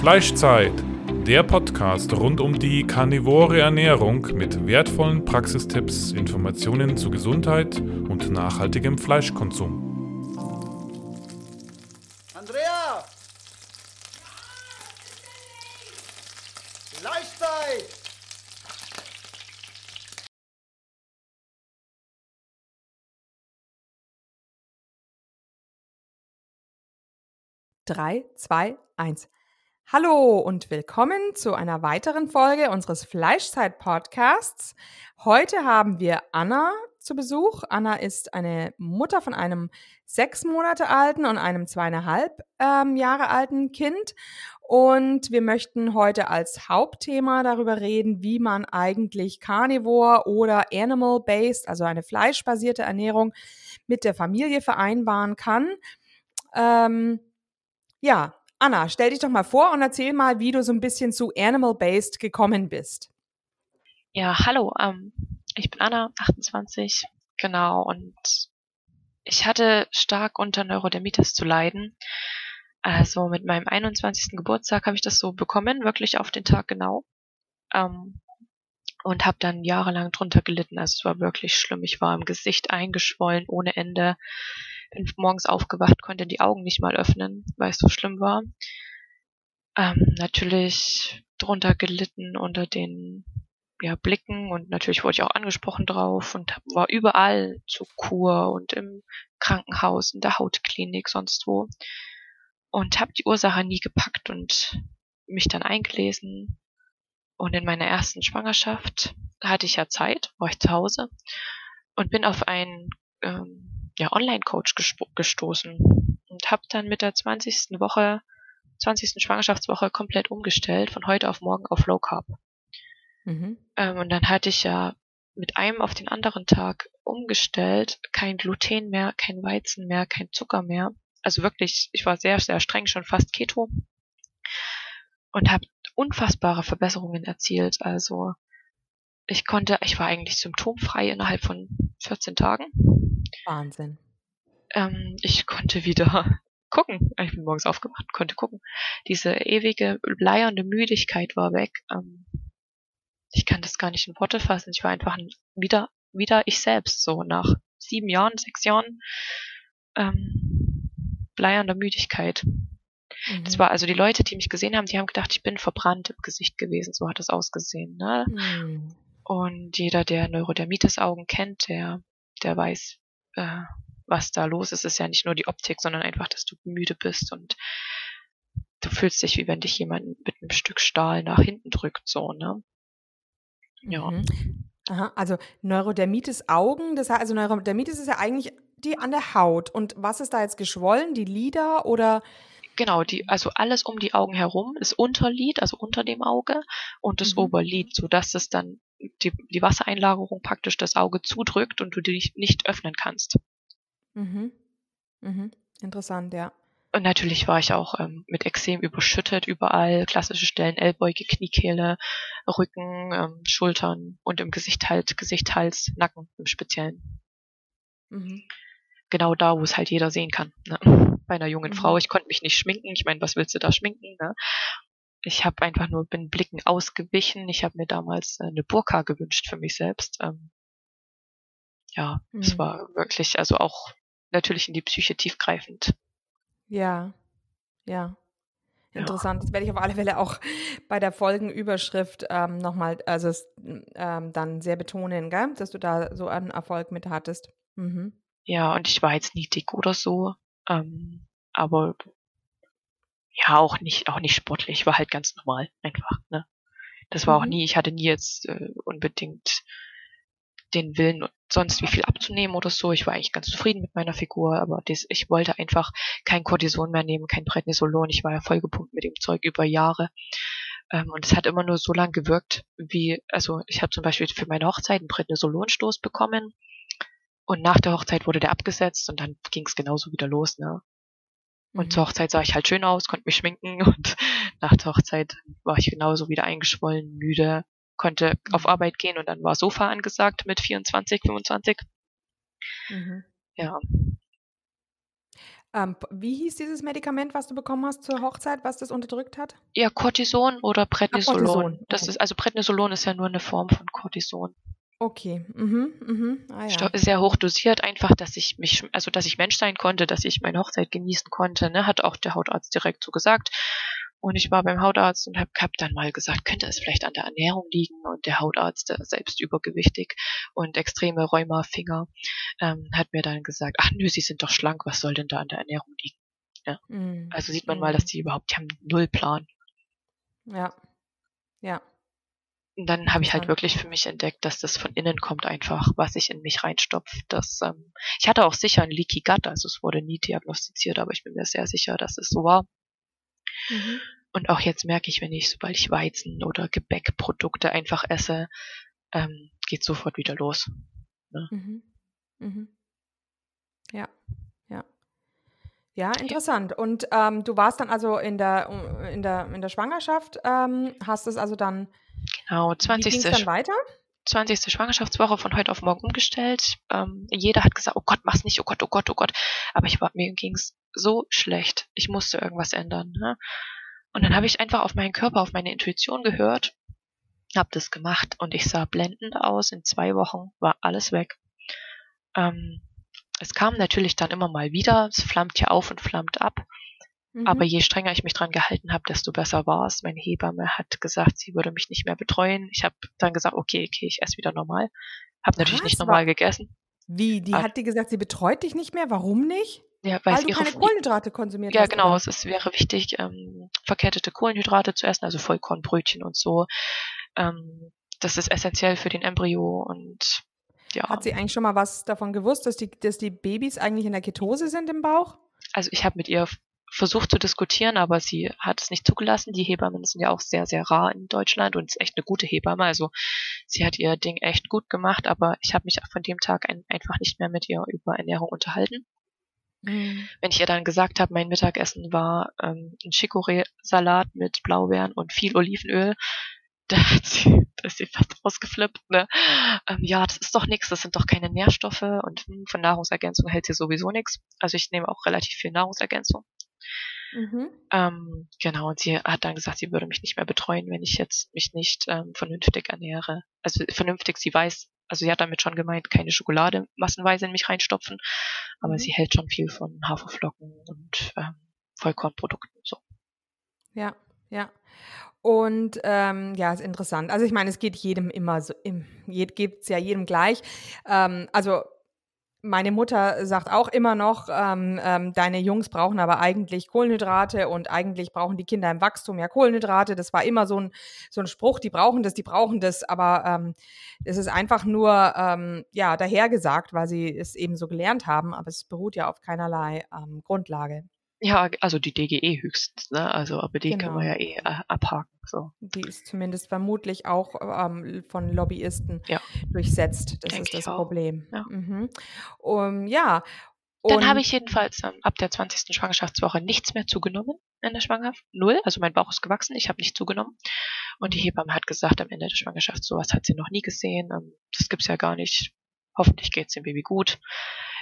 Fleischzeit, der Podcast rund um die karnivore Ernährung mit wertvollen Praxistipps, Informationen zu Gesundheit und nachhaltigem Fleischkonsum. Andrea! Fleischzeit! Drei, zwei, eins. Hallo und willkommen zu einer weiteren Folge unseres Fleischzeit-Podcasts. Heute haben wir Anna zu Besuch. Anna ist eine Mutter von einem sechs Monate alten und einem zweieinhalb ähm, Jahre alten Kind. Und wir möchten heute als Hauptthema darüber reden, wie man eigentlich Carnivore oder Animal-Based, also eine fleischbasierte Ernährung mit der Familie vereinbaren kann. Ähm, ja, Anna, stell dich doch mal vor und erzähl mal, wie du so ein bisschen zu Animal-Based gekommen bist. Ja, hallo, ähm, ich bin Anna, 28, genau, und ich hatte stark unter Neurodermitis zu leiden. Also mit meinem 21. Geburtstag habe ich das so bekommen, wirklich auf den Tag genau. Ähm, und habe dann jahrelang drunter gelitten. Also es war wirklich schlimm. Ich war im Gesicht eingeschwollen ohne Ende bin morgens aufgewacht, konnte die Augen nicht mal öffnen, weil es so schlimm war. Ähm, natürlich drunter gelitten unter den ja, Blicken und natürlich wurde ich auch angesprochen drauf und war überall zur Kur und im Krankenhaus, in der Hautklinik, sonst wo. Und habe die Ursache nie gepackt und mich dann eingelesen. Und in meiner ersten Schwangerschaft hatte ich ja Zeit, war ich zu Hause und bin auf ein ähm, ja, Online-Coach gestoßen und habe dann mit der 20. Woche, 20. Schwangerschaftswoche komplett umgestellt, von heute auf morgen auf Low Carb. Mhm. Ähm, und dann hatte ich ja mit einem auf den anderen Tag umgestellt, kein Gluten mehr, kein Weizen mehr, kein Zucker mehr. Also wirklich, ich war sehr, sehr streng, schon fast Keto und habe unfassbare Verbesserungen erzielt. Also ich konnte, ich war eigentlich symptomfrei innerhalb von 14 Tagen. Wahnsinn. Ähm, ich konnte wieder gucken. Ich bin morgens aufgewacht, konnte gucken. Diese ewige, bleiernde Müdigkeit war weg. Ähm, ich kann das gar nicht in Worte fassen. Ich war einfach ein, wieder, wieder ich selbst, so nach sieben Jahren, sechs Jahren ähm, bleiernder Müdigkeit. Mhm. Das war also die Leute, die mich gesehen haben, die haben gedacht, ich bin verbrannt im Gesicht gewesen. So hat es ausgesehen. Ne? Mhm. Und jeder, der Neurodermitis-Augen kennt, der, der weiß, äh, was da los ist. Ist ja nicht nur die Optik, sondern einfach, dass du müde bist und du fühlst dich, wie wenn dich jemand mit einem Stück Stahl nach hinten drückt, so, ne? Ja. Mhm. Aha, also Neurodermitis Augen, das heißt, also Neurodermitis ist ja eigentlich die an der Haut. Und was ist da jetzt geschwollen? Die Lider oder? Genau, die, also alles um die Augen herum ist Unterlid, also unter dem Auge und das mhm. Oberlid, sodass es dann die, die Wassereinlagerung praktisch das Auge zudrückt und du dich nicht öffnen kannst. Mhm. Mhm. Interessant, ja. Und natürlich war ich auch ähm, mit Exem überschüttet, überall klassische Stellen, Ellbeuge, Kniekehle, Rücken, ähm, Schultern und im Gesicht halt, Gesicht, Hals, Nacken im Speziellen. Mhm. Genau da, wo es halt jeder sehen kann. Ne? Bei einer jungen mhm. Frau, ich konnte mich nicht schminken. Ich meine, was willst du da schminken? Ne? Ich habe einfach nur bin Blicken ausgewichen. Ich habe mir damals äh, eine Burka gewünscht für mich selbst. Ähm, ja, mhm. es war wirklich, also auch natürlich in die Psyche tiefgreifend. Ja, ja. Interessant. Ja. Das werde ich auf alle Fälle auch bei der Folgenüberschrift ähm, nochmal, also ähm, dann sehr betonen, gell? dass du da so einen Erfolg mit hattest. Mhm. Ja, und ich war jetzt nie dick oder so. Ähm, aber ja, auch nicht, auch nicht sportlich, war halt ganz normal, einfach, ne. Das war mhm. auch nie, ich hatte nie jetzt äh, unbedingt den Willen, sonst wie viel abzunehmen oder so. Ich war eigentlich ganz zufrieden mit meiner Figur, aber das, ich wollte einfach kein Cortison mehr nehmen, kein Prednisolon. Ich war ja vollgepumpt mit dem Zeug über Jahre. Ähm, und es hat immer nur so lange gewirkt, wie, also ich habe zum Beispiel für meine Hochzeit einen Prednisolonstoß bekommen. Und nach der Hochzeit wurde der abgesetzt und dann ging es genauso wieder los, ne? Und mhm. zur Hochzeit sah ich halt schön aus, konnte mich schminken und nach der Hochzeit war ich genauso wieder eingeschwollen, müde, konnte mhm. auf Arbeit gehen und dann war Sofa angesagt mit 24, 25. Mhm. Ja. Ähm, wie hieß dieses Medikament, was du bekommen hast zur Hochzeit, was das unterdrückt hat? Ja, Cortison oder Prednisolon. Cortison, Das okay. ist, also Prednisolon ist ja nur eine Form von Cortison. Okay. Mhm, mhm. Ah, ja. Sehr hoch dosiert, einfach, dass ich mich, also dass ich Mensch sein konnte, dass ich meine Hochzeit genießen konnte, ne, hat auch der Hautarzt direkt so gesagt. Und ich war beim Hautarzt und habe hab dann mal gesagt, könnte es vielleicht an der Ernährung liegen? Und der Hautarzt, der selbst übergewichtig und extreme Rheumafinger, ähm, hat mir dann gesagt, ach nö, Sie sind doch schlank, was soll denn da an der Ernährung liegen? Mhm. Also sieht man Mhm. mal, dass die überhaupt, die haben null Plan. Ja. Ja. Und dann habe ich halt wirklich für mich entdeckt, dass das von innen kommt einfach, was ich in mich reinstopfe. Das, ähm, ich hatte auch sicher ein Leaky Gut, also es wurde nie diagnostiziert, aber ich bin mir sehr sicher, dass es so war. Mhm. Und auch jetzt merke ich, wenn ich, sobald ich Weizen oder Gebäckprodukte einfach esse, ähm, geht sofort wieder los. Mhm. Mhm. Ja, ja. Interessant. Und ähm, du warst dann also in der, in der, in der Schwangerschaft, ähm, hast es also dann, Genau, wie 20. ging es dann weiter? 20. Schwangerschaftswoche von heute auf morgen umgestellt. Ähm, jeder hat gesagt, oh Gott, mach's nicht, oh Gott, oh Gott, oh Gott. Aber ich war, mir ging's so schlecht. Ich musste irgendwas ändern. Ne? Und dann habe ich einfach auf meinen Körper, auf meine Intuition gehört, habe das gemacht und ich sah blendend aus. In zwei Wochen war alles weg. Ähm, es kam natürlich dann immer mal wieder. Es flammt ja auf und flammt ab. Mhm. Aber je strenger ich mich dran gehalten habe, desto besser war es. Meine Hebamme hat gesagt, sie würde mich nicht mehr betreuen. Ich habe dann gesagt, okay, okay, ich esse wieder normal. Habe natürlich nicht normal gegessen. Wie? Die Ah. hat dir gesagt, sie betreut dich nicht mehr? Warum nicht? Ja, weil, Weil du ihre keine Kohlenhydrate konsumiert ja, hast. genau. oder? Es wäre wichtig, ähm, verkettete Kohlenhydrate zu essen, also Vollkornbrötchen und so. Ähm, das ist essentiell für den Embryo und ja. Hat sie eigentlich schon mal was davon gewusst, dass die, dass die Babys eigentlich in der Ketose sind im Bauch? also ich habe mit ihr versucht zu diskutieren, aber sie hat es nicht zugelassen. Die Hebammen sind ja auch sehr, sehr rar in Deutschland und ist echt eine gute Hebamme. Also sie hat ihr Ding echt gut gemacht, aber ich habe mich von dem Tag ein, einfach nicht mehr mit ihr über Ernährung unterhalten. Mhm. Wenn ich ihr dann gesagt habe, mein Mittagessen war ähm, ein Chicorée-Salat mit Blaubeeren und viel Olivenöl, da, hat sie, da ist sie fast ausgeflippt. Ne? Ähm, ja, das ist doch nichts, das sind doch keine Nährstoffe und hm, von Nahrungsergänzung hält sie sowieso nichts. Also ich nehme auch relativ viel Nahrungsergänzung. Mhm. Ähm, genau, und sie hat dann gesagt, sie würde mich nicht mehr betreuen, wenn ich jetzt mich nicht ähm, vernünftig ernähre. Also vernünftig, sie weiß, also sie hat damit schon gemeint, keine Schokolade massenweise in mich reinstopfen, aber Mhm. sie hält schon viel von Haferflocken und ähm, Vollkornprodukten und so. Ja, ja. Und ähm, ja, ist interessant. Also ich meine, es geht jedem immer so, im, geht es ja jedem gleich. Ähm, also meine Mutter sagt auch immer noch, ähm, ähm, deine Jungs brauchen aber eigentlich Kohlenhydrate und eigentlich brauchen die Kinder im Wachstum ja Kohlenhydrate. Das war immer so ein, so ein Spruch, die brauchen das, die brauchen das, aber ähm, es ist einfach nur ähm, ja, dahergesagt, weil sie es eben so gelernt haben, aber es beruht ja auf keinerlei ähm, Grundlage. Ja, also die DGE höchstens, ne? Also, aber die können wir Genau. ja eh äh, abhaken. So. Die ist zumindest vermutlich auch ähm, von Lobbyisten Ja. durchsetzt. Das Denk ist das auch. Problem. Ja. Mhm. Um, ja. Dann Und- habe ich jedenfalls ähm, ab der 20. Schwangerschaftswoche nichts mehr zugenommen in der Schwangerschaft. Null. Also mein Bauch ist gewachsen, ich habe nicht zugenommen. Und die Mhm. Hebamme hat gesagt, am Ende der Schwangerschaft, sowas hat sie noch nie gesehen. Ähm, das gibt's ja gar nicht. Hoffentlich geht's dem Baby gut.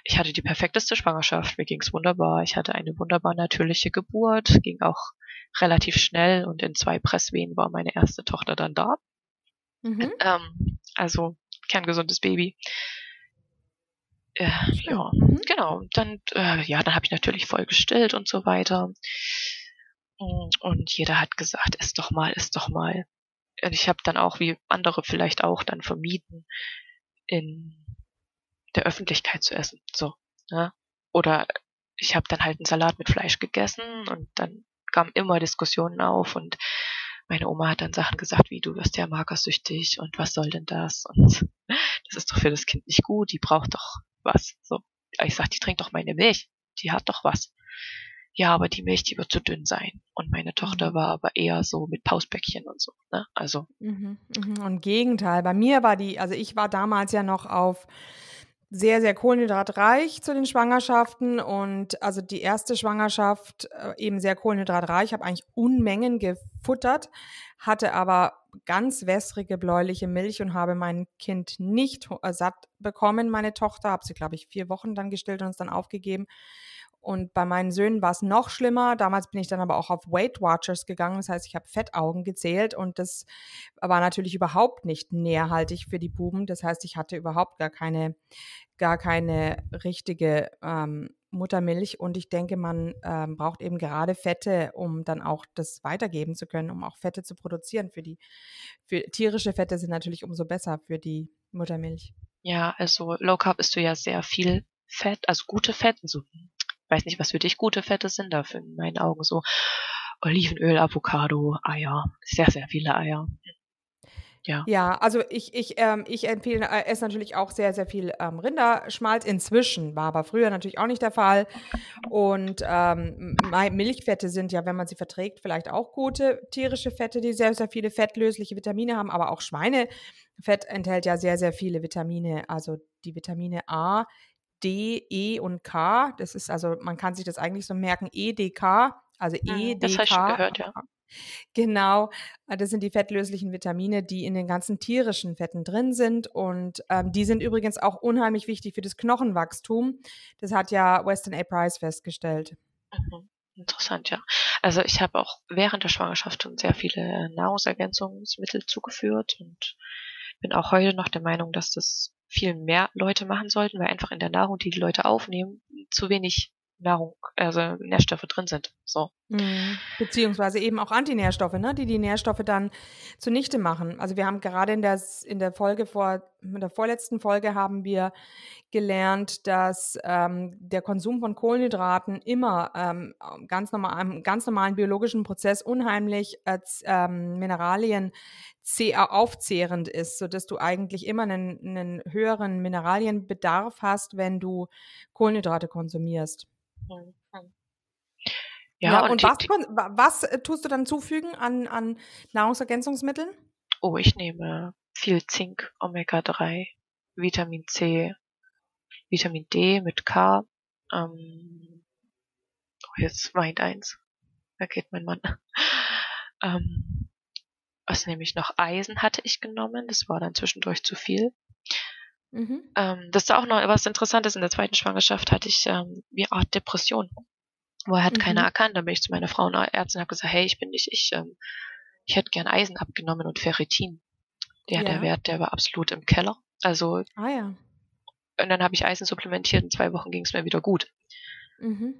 Ich hatte die perfekteste Schwangerschaft, mir ging's wunderbar. Ich hatte eine wunderbar natürliche Geburt, ging auch relativ schnell und in zwei Presswehen war meine erste Tochter dann da. Mhm. Ähm, also kerngesundes Baby. Äh, ja, Mhm. genau. Dann, äh, ja, dann habe ich natürlich voll gestillt und so weiter. Mm, Und jeder hat gesagt, iss doch mal, iss doch mal. Und ich habe dann auch, wie andere vielleicht auch, dann vermieden, in der Öffentlichkeit zu essen. So, ne? Oder ich habe dann halt einen Salat mit Fleisch gegessen und dann kamen immer Diskussionen auf und meine Oma hat dann Sachen gesagt, wie du wirst ja magersüchtig und was soll denn das? Und das ist doch für das Kind nicht gut, die braucht doch was. So. Ich sag, die trinkt doch meine Milch, die hat doch was. Ja, aber die Milch, die wird zu dünn sein. Und meine Tochter Mhm. war aber eher so mit Pausbäckchen und so. Ne? Also, Mhm. Mhm. Und im Gegenteil, bei mir war die, also ich war damals ja noch auf sehr, sehr kohlenhydratreich zu den Schwangerschaften und also die erste Schwangerschaft äh, eben sehr kohlenhydratreich. Ich habe eigentlich Unmengen gefuttert, hatte aber ganz wässrige bläuliche Milch und habe mein Kind nicht äh, satt bekommen, meine Tochter. Habe sie, glaube ich, vier Wochen dann gestillt und uns dann aufgegeben. Und bei meinen Söhnen war es noch schlimmer. Damals bin ich dann aber auch auf Weight Watchers gegangen. Das heißt, ich habe Fettaugen gezählt und das war natürlich überhaupt nicht nährhaltig für die Buben. Das heißt, ich hatte überhaupt gar keine, gar keine richtige ähm, Muttermilch und ich denke, man ähm, braucht eben gerade Fette, um dann auch das weitergeben zu können, um auch Fette zu produzieren für die, für tierische Fette sind natürlich umso besser für die Muttermilch. Ja, also Low Carb isst du ja sehr viel Fett, also gute Fette, so, ich weiß nicht, was für dich gute Fette sind, dafür in meinen Augen so Olivenöl, Avocado, Eier, sehr, sehr viele Eier. Ja. Ja, also ich, ich, ähm, ich empfehle, äh, esse natürlich auch sehr, sehr viel ähm, Rinderschmalz. Inzwischen war aber früher natürlich auch nicht der Fall. Und ähm, Milchfette sind ja, wenn man sie verträgt, vielleicht auch gute tierische Fette, die sehr, sehr viele fettlösliche Vitamine haben. Aber auch Schweinefett enthält ja sehr, sehr viele Vitamine. Also die Vitamine A, D, E und K. Das ist also, man kann sich das eigentlich so merken, E, D, K. Also E, D, K. Das habe ich schon gehört, ja. Genau, äh, das sind die fettlöslichen Vitamine, die in den ganzen tierischen Fetten drin sind. Und ähm, die sind übrigens auch unheimlich wichtig für das Knochenwachstum. Das hat ja Weston A. Price festgestellt. Mhm. Interessant, ja. Also ich habe auch während der Schwangerschaft schon sehr viele Nahrungsergänzungsmittel zugeführt und bin auch heute noch der Meinung, dass das viel mehr Leute machen sollten, weil einfach in der Nahrung, die die Leute aufnehmen, zu wenig Nahrung, also Nährstoffe drin sind. So. Mhm. Beziehungsweise eben auch Antinährstoffe, ne, die die Nährstoffe dann zunichte machen. Also wir haben gerade in der, in der Folge vor, in der vorletzten Folge haben wir gelernt, dass ähm, der Konsum von Kohlenhydraten immer ähm, ganz normal, einem ganz normalen biologischen Prozess unheimlich als ähm, Mineralien aufzehrend ist, sodass du eigentlich immer einen, einen höheren Mineralienbedarf hast, wenn du Kohlenhydrate konsumierst. Ja, ja, und, und was, die, was äh, tust du dann zufügen an, an Nahrungsergänzungsmitteln? Oh, ich nehme viel Zink, Omega-3, Vitamin C, Vitamin D mit K. Ähm, oh, jetzt weint eins. Da geht mein Mann. Ähm, was nehme ich noch? Eisen hatte ich genommen. Das war dann zwischendurch zu viel. Mhm. Ähm, das ist auch noch was Interessantes. In der zweiten Schwangerschaft hatte ich ähm, wie Art Depression. Woher hat mhm. keiner erkannt. Da bin ich zu meiner Frau und Ärztin und habe gesagt, hey, ich bin nicht ich. Ähm, ich hätte gern Eisen abgenommen und Ferritin. Der, ja. der Wert, der war absolut im Keller. Also. Ah ja. Und dann habe ich Eisen supplementiert. In zwei Wochen ging es mir wieder gut. Mhm.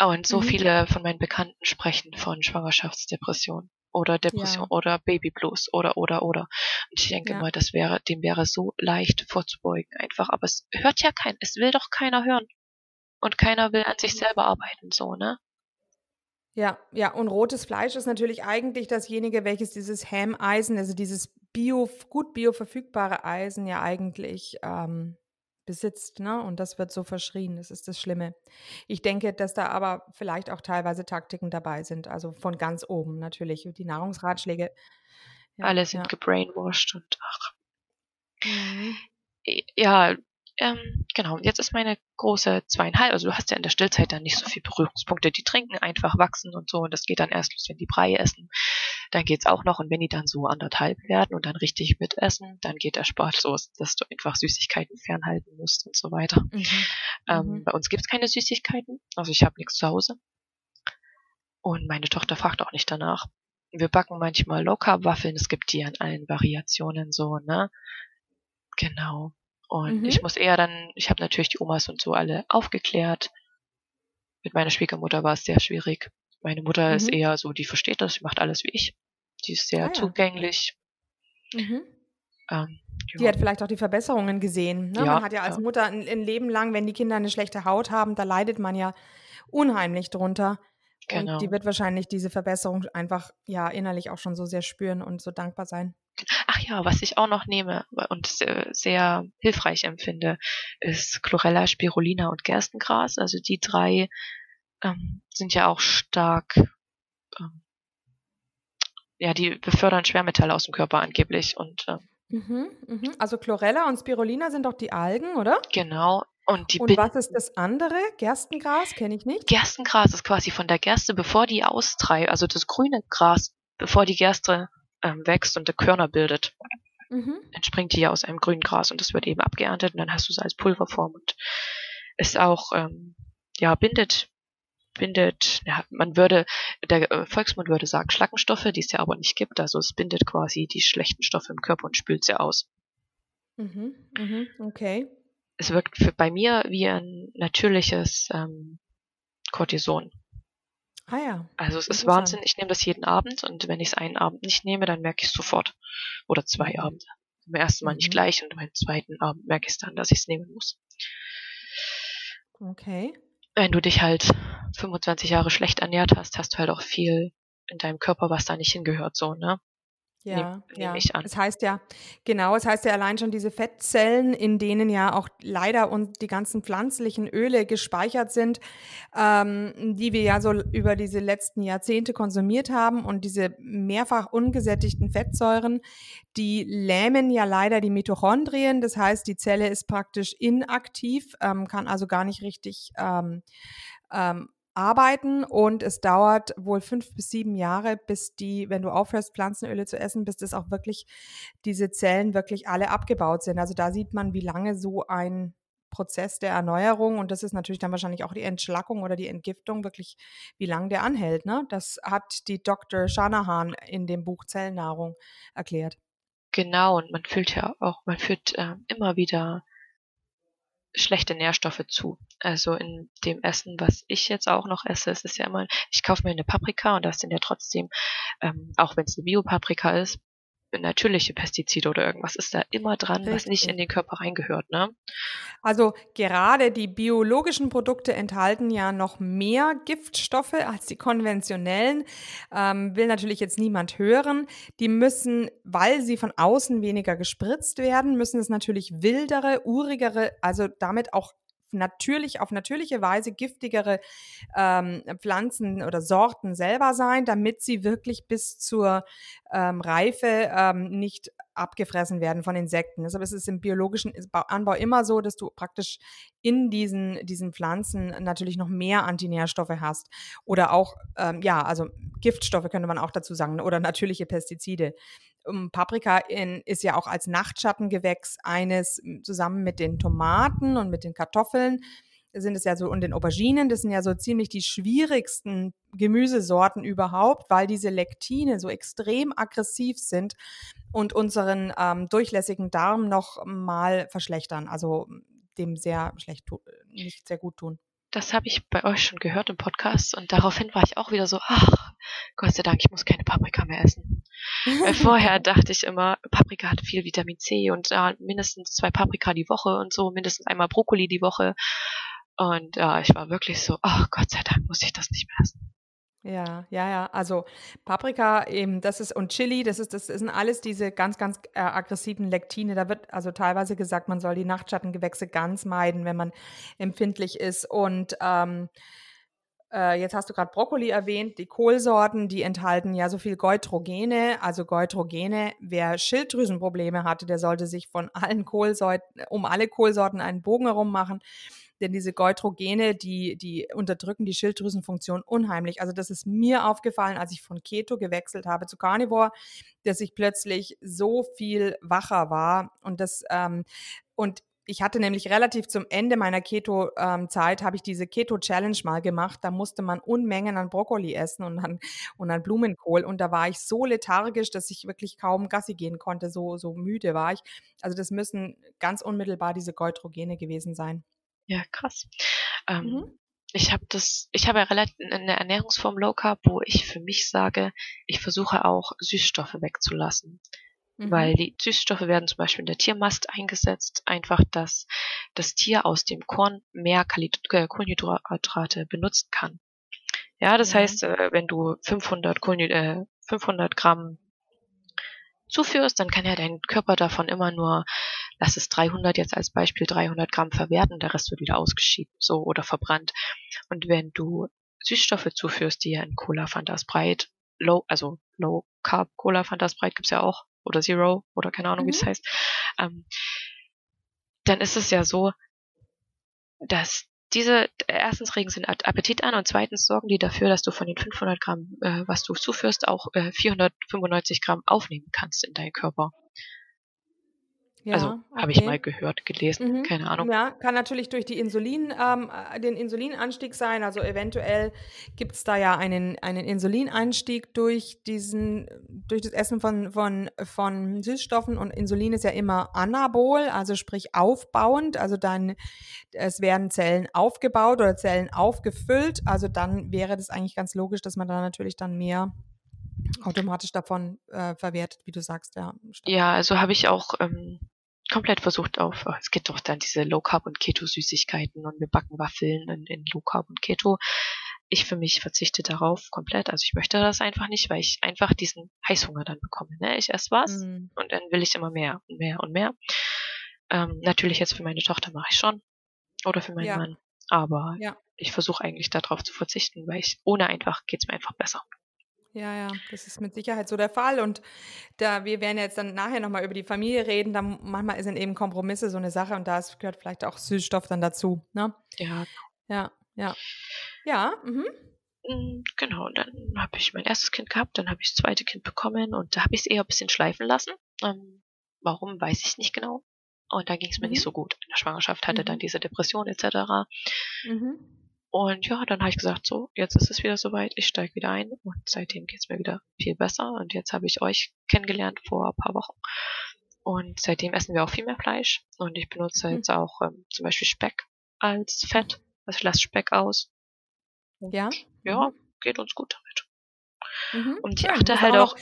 Und so mhm. viele von meinen Bekannten sprechen von Schwangerschaftsdepression oder Depression ja. oder Baby Blues oder oder oder. Und ich denke ja. mal, das wäre, dem wäre so leicht vorzubeugen einfach. Aber es hört ja kein, es will doch keiner hören. Und keiner will an sich selber arbeiten, so, ne? Ja, ja, und rotes Fleisch ist natürlich eigentlich dasjenige, welches dieses Ham-Eisen, also dieses bio, gut bioverfügbare Eisen ja eigentlich ähm, besitzt, ne? Und das wird so verschrien. Das ist das Schlimme. Ich denke, dass da aber vielleicht auch teilweise Taktiken dabei sind. Also von ganz oben natürlich. Die Nahrungsratschläge. Ja, Alle sind ja. gebrainwashed und ach. Mhm. Ja, ähm, genau, jetzt ist meine große zweieinhalb, also du hast ja in der Stillzeit dann nicht so viele Berührungspunkte. Die trinken einfach, wachsen und so und das geht dann erst los, wenn die Brei essen. Dann geht's auch noch und wenn die dann so anderthalb werden und dann richtig mitessen, dann geht der Sport los, dass du einfach Süßigkeiten fernhalten musst und so weiter. Mhm. Ähm, mhm. Bei uns gibt's keine Süßigkeiten, also ich habe nichts zu Hause. Und meine Tochter fragt auch nicht danach. Wir backen manchmal Low-Carb-Waffeln, es gibt die an allen Variationen so, ne? Genau. Und mhm. ich muss eher dann, ich habe natürlich die Omas und so alle aufgeklärt. Mit meiner Schwiegermutter war es sehr schwierig. Meine Mutter mhm. ist eher so, die versteht das, die macht alles wie ich. Die ist sehr ah, ja. zugänglich. Mhm. Ähm, ja. Die hat vielleicht auch die Verbesserungen gesehen. Ne? Ja, man hat ja als. Mutter ein, ein, Leben lang, wenn die Kinder eine schlechte Haut haben, da leidet man ja unheimlich drunter. Genau. Und die wird wahrscheinlich diese Verbesserung einfach ja innerlich auch schon so sehr spüren und so dankbar sein. Ach ja, was ich auch noch nehme und sehr, sehr hilfreich empfinde, ist Chlorella, Spirulina und Gerstengras. Also die drei ähm, sind ja auch stark, ähm, ja, die befördern Schwermetalle aus dem Körper angeblich und ähm, mhm, mh. Also Chlorella und Spirulina sind doch die Algen, oder? Genau. Und, die und was ist das andere? Gerstengras kenne ich nicht. Gerstengras ist quasi von der Gerste, bevor die austreibt, also das grüne Gras, bevor die Gerste ähm, wächst und Körner bildet, mhm. entspringt die ja aus einem grünen Gras und das wird eben abgeerntet und dann hast du es als Pulverform und ist auch, ähm, ja, bindet bindet, ja, man würde, der äh, Volksmund würde sagen Schlackenstoffe, die es ja aber nicht gibt. Also es bindet quasi die schlechten Stoffe im Körper und spült sie aus. Mhm, mhm, okay. Es wirkt für, bei mir wie ein natürliches ähm, Cortison. Ah ja. Also es ist. Wahnsinn. Ich nehme das jeden Abend und wenn ich es einen Abend nicht nehme, dann merke ich es sofort. Oder zwei Mhm. Abende. Beim ersten Mal nicht Mhm. gleich und beim zweiten Abend merke ich es dann, dass ich es nehmen muss. Okay. Wenn du dich halt 25 Jahre schlecht ernährt hast, hast du halt auch viel in deinem Körper, was da nicht hingehört, so, ne? Ja, Nehm- nehm ja. ich an. Es heißt ja, genau, es heißt ja allein schon diese Fettzellen, in denen ja auch leider und die ganzen pflanzlichen Öle gespeichert sind, ähm, die wir ja so über diese letzten Jahrzehnte konsumiert haben und diese mehrfach ungesättigten Fettsäuren, die lähmen ja leider die Mitochondrien. Das heißt, die Zelle ist praktisch inaktiv, ähm, kann also gar nicht richtig ähm, ähm, arbeiten und es dauert wohl fünf bis sieben Jahre, bis die, wenn du aufhörst, Pflanzenöle zu essen, bis das auch wirklich, diese Zellen wirklich alle abgebaut sind. Also da sieht man, wie lange so ein Prozess der Erneuerung und das ist natürlich dann wahrscheinlich auch die Entschlackung oder die Entgiftung wirklich, wie lange der anhält. Ne? Das hat die Dr. Shanahan in dem Buch Zellnahrung erklärt. Genau, und man fühlt ja auch, man führt ähm, immer wieder schlechte Nährstoffe zu. Also in dem Essen, was ich jetzt auch noch esse, es ist ja immer, ich kaufe mir eine Paprika und da sind ja trotzdem, ähm, auch wenn es eine Biopaprika ist, natürliche Pestizide oder irgendwas ist da immer dran, was nicht Richtig. in den Körper reingehört, ne? Also gerade die biologischen Produkte enthalten ja noch mehr Giftstoffe als die konventionellen. Ähm, will natürlich jetzt niemand hören. Die müssen, weil sie von außen weniger gespritzt werden, müssen es natürlich wildere, urigere, also damit auch natürlich auf natürliche Weise giftigere ähm, Pflanzen oder Sorten selber sein, damit sie wirklich bis zur ähm, Reife ähm, nicht abgefressen werden von Insekten. Deshalb ist es im biologischen Anbau immer so, dass du praktisch in diesen, diesen Pflanzen natürlich noch mehr Antinährstoffe hast. Oder auch, ähm, ja, also Giftstoffe könnte man auch dazu sagen, oder natürliche Pestizide. Um, Paprika in, ist ja auch als Nachtschattengewächs eines zusammen mit den Tomaten und mit den Kartoffeln sind es ja so und den Auberginen, das sind ja so ziemlich die schwierigsten Gemüsesorten überhaupt, weil diese Lektine so extrem aggressiv sind und unseren ähm, durchlässigen Darm noch mal verschlechtern, also dem sehr schlecht nicht sehr gut tun. Das habe ich bei euch schon gehört im Podcast und daraufhin war ich auch wieder so, ach, Gott sei Dank, ich muss keine Paprika mehr essen. Weil vorher dachte ich immer, Paprika hat viel Vitamin C und ja, mindestens zwei Paprika die Woche und so, mindestens einmal Brokkoli die Woche. Und ja, ich war wirklich so, ach Gott sei Dank muss ich das nicht mehr essen. Ja, ja, ja. Also Paprika eben, das ist und Chili, das ist, das sind alles diese ganz, ganz äh, aggressiven Lektine. Da wird also teilweise gesagt, man soll die Nachtschattengewächse ganz meiden, wenn man empfindlich ist. Und ähm, äh, jetzt hast du gerade Brokkoli erwähnt, die Kohlsorten, die enthalten ja so viel Goitrogene. Also Goitrogene, wer Schilddrüsenprobleme hatte, der sollte sich von allen Kohlsorten, um alle Kohlsorten einen Bogen herum machen. Denn diese Goitrogene, die, die unterdrücken die Schilddrüsenfunktion unheimlich. Also das ist mir aufgefallen, als ich von Keto gewechselt habe zu Carnivore, dass ich plötzlich so viel wacher war. Und das, ähm, und ich hatte nämlich relativ zum Ende meiner Keto-Zeit, ähm, habe ich diese Keto-Challenge mal gemacht. Da musste man Unmengen an Brokkoli essen und an, und an Blumenkohl. Und da war ich so lethargisch, dass ich wirklich kaum Gassi gehen konnte. So, so müde war ich. Also das müssen ganz unmittelbar diese Goitrogene gewesen sein. Ja, krass. Ähm, Mhm. Ich habe das, ich habe ja relativ eine Ernährungsform Low Carb, wo ich für mich sage, ich versuche auch Süßstoffe wegzulassen. Mhm. Weil die Süßstoffe werden zum Beispiel in der Tiermast eingesetzt, einfach, dass das Tier aus dem Korn mehr äh, Kohlenhydrate benutzen kann. Ja, das Ja. heißt, äh, wenn du 500, Kohlenhyd äh, 500 Gramm zuführst, dann kann ja dein Körper davon immer nur, lass es 300 jetzt als Beispiel, 300 Gramm verwerten, der Rest wird wieder ausgeschieden, so oder verbrannt. Und wenn du Süßstoffe zuführst, die ja in Cola, Fanta, Sprite, Low, also Low Carb Cola, Fanta, Sprite gibt's ja auch, oder Zero, oder keine Ahnung, wie das Mhm. heißt, ähm, dann ist es ja so, dass diese, erstens regen sie den Appetit an und zweitens sorgen die dafür, dass du von den 500 Gramm, äh, was du zuführst, auch äh, 495 Gramm aufnehmen kannst in deinen Körper. Ja, also habe ich okay. mal gehört, gelesen, Mhm. keine Ahnung. Ja, kann natürlich durch die Insulin, ähm, äh, den Insulinanstieg sein. Also eventuell gibt es da ja einen, einen Insulineinstieg durch diesen, durch das Essen von, von, von Süßstoffen und Insulin ist ja immer anabol, also sprich aufbauend. Also dann, es werden Zellen aufgebaut oder Zellen aufgefüllt. Also dann wäre das eigentlich ganz logisch, dass man da natürlich dann mehr automatisch davon äh, verwertet, wie du sagst, ja. Ja, also habe ich auch ähm, komplett versucht auf, oh, es gibt doch dann diese Low Carb und Keto Süßigkeiten und wir backen Waffeln in, in Low Carb und Keto. Ich für mich verzichte darauf komplett. Also ich möchte das einfach nicht, weil ich einfach diesen Heißhunger dann bekomme. Ne? Ich esse was Mhm. und dann will ich immer mehr und mehr und mehr. Ähm, natürlich jetzt für meine Tochter mache ich schon oder für meinen Ja. Mann. Aber Ja. ich versuche eigentlich darauf zu verzichten, weil ich ohne einfach geht's mir einfach besser. Ja, ja, das ist mit Sicherheit so der Fall. Und da wir werden jetzt dann nachher nochmal über die Familie reden, da manchmal sind eben Kompromisse so eine Sache und da gehört vielleicht auch Süßstoff dann dazu. Ne? Ja, Ja, ja. Ja, mhm. Mm, Genau, und dann habe ich mein erstes Kind gehabt, dann habe ich das zweite Kind bekommen und da habe ich es eher ein bisschen schleifen lassen. Ähm, warum, weiß ich nicht genau. Und da ging es mir Mhm. nicht so gut. In der Schwangerschaft hatte Mhm. dann diese Depression etc. Mhm. Und ja, dann habe ich gesagt, so, jetzt ist es wieder soweit, ich steige wieder ein und seitdem geht es mir wieder viel besser. Und jetzt habe ich euch kennengelernt vor ein paar Wochen. Und seitdem essen wir auch viel mehr Fleisch. Und ich benutze Mhm. jetzt auch ähm, zum Beispiel Speck als Fett. Also ich lasse Speck aus. Und Ja. ja, geht uns gut damit. Mhm. Und ich achte Muss halt noch- auch,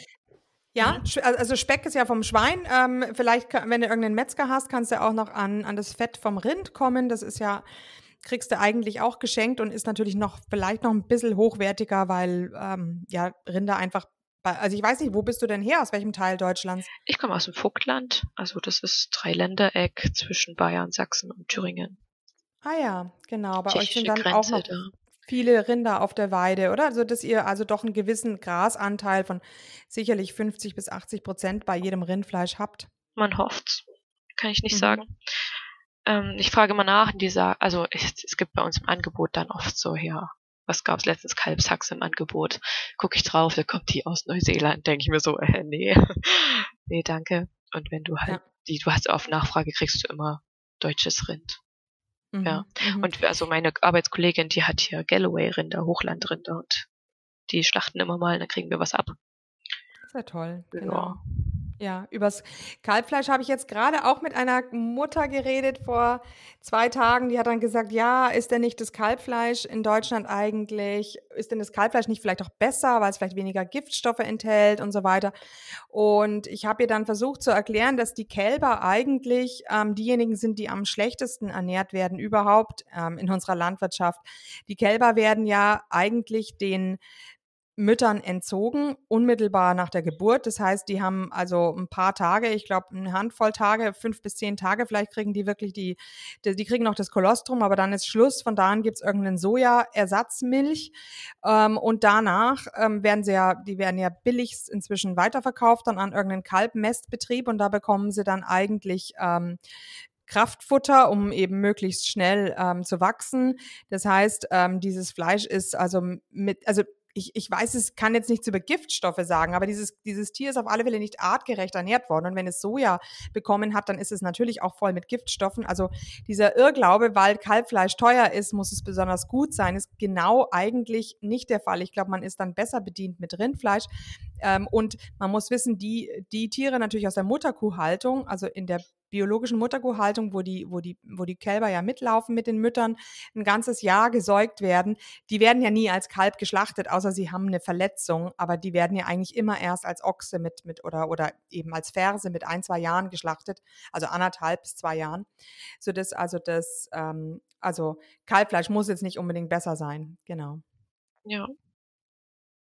Ja, Mhm. Also Speck ist ja vom Schwein. Ähm, vielleicht, wenn du irgendeinen Metzger hast, kannst du auch noch an, an das Fett vom Rind kommen. Das ist ja, kriegst du eigentlich auch geschenkt und ist natürlich noch vielleicht noch ein bisschen hochwertiger, weil ähm, ja Rinder einfach. bei- Also ich weiß nicht, wo bist du denn her? Aus welchem Teil Deutschlands? Ich komme aus dem Vogtland, also das ist Dreiländereck zwischen Bayern, Sachsen und Thüringen. Ah ja, genau. Bei euch sind dann auch Grenze noch da. viele Rinder auf der Weide, oder? Also dass ihr also doch einen gewissen Grasanteil von sicherlich 50 bis 80 Prozent bei jedem Rindfleisch habt. Man hofft's. Kann ich nicht Mhm. sagen. Ähm, ich frage mal nach, und die sagen, also es, es gibt bei uns im Angebot dann oft so, ja, was gab's letztens? Kalbshaxe im Angebot. Guck ich drauf, da kommt die aus Neuseeland, denke ich mir so, äh, nee. nee, danke. Und wenn du halt, Ja. die, du hast auf Nachfrage, kriegst du immer deutsches Rind. Ja. Mhm. Und also meine Arbeitskollegin, die hat hier Galloway-Rinder, Hochlandrinder und die schlachten immer mal, dann kriegen wir was ab. Ja toll. Ja. Genau. Ja, übers Kalbfleisch habe ich jetzt gerade auch mit einer Mutter geredet vor zwei Tagen. Die hat dann gesagt, ja, ist denn nicht das Kalbfleisch in Deutschland eigentlich, ist denn das Kalbfleisch nicht vielleicht auch besser, weil es vielleicht weniger Giftstoffe enthält und so weiter. Und ich habe ihr dann versucht zu erklären, dass die Kälber eigentlich ähm, diejenigen sind, die am schlechtesten ernährt werden überhaupt ähm, in unserer Landwirtschaft. Die Kälber werden ja eigentlich den Müttern entzogen, unmittelbar nach der Geburt. Das heißt, die haben also ein paar Tage, ich glaube eine Handvoll Tage, fünf bis zehn Tage, vielleicht kriegen die wirklich die, die, die kriegen noch das Kolostrum, aber dann ist Schluss. Von da an gibt es irgendeinen Soja-Ersatzmilch. Ähm, und danach ähm, werden sie ja, die werden ja billigst inzwischen weiterverkauft, dann an irgendeinen Kalbmestbetrieb und da bekommen sie dann eigentlich ähm, Kraftfutter, um eben möglichst schnell ähm, zu wachsen. Das heißt, ähm, dieses Fleisch ist also mit, also ich, ich weiß, es kann jetzt nichts über Giftstoffe sagen, aber dieses, dieses Tier ist auf alle Fälle nicht artgerecht ernährt worden. Und wenn es Soja bekommen hat, dann ist es natürlich auch voll mit Giftstoffen. Also dieser Irrglaube, weil Kalbfleisch teuer ist, muss es besonders gut sein, ist genau eigentlich nicht der Fall. Ich glaube, man ist dann besser bedient mit Rindfleisch. Ähm, und man muss wissen, die, die Tiere natürlich aus der Mutterkuhhaltung, also in der biologischen Mutterkuhhaltung, wo die, wo die, wo die Kälber ja mitlaufen mit den Müttern, ein ganzes Jahr gesäugt werden, die werden ja nie als Kalb geschlachtet, außer sie haben eine Verletzung, aber die werden ja eigentlich immer erst als Ochse mit, mit oder, oder eben als Ferse mit ein, zwei Jahren geschlachtet, also anderthalb bis zwei Jahren. So dass also das, ähm, also Kalbfleisch muss jetzt nicht unbedingt besser sein, genau. Ja.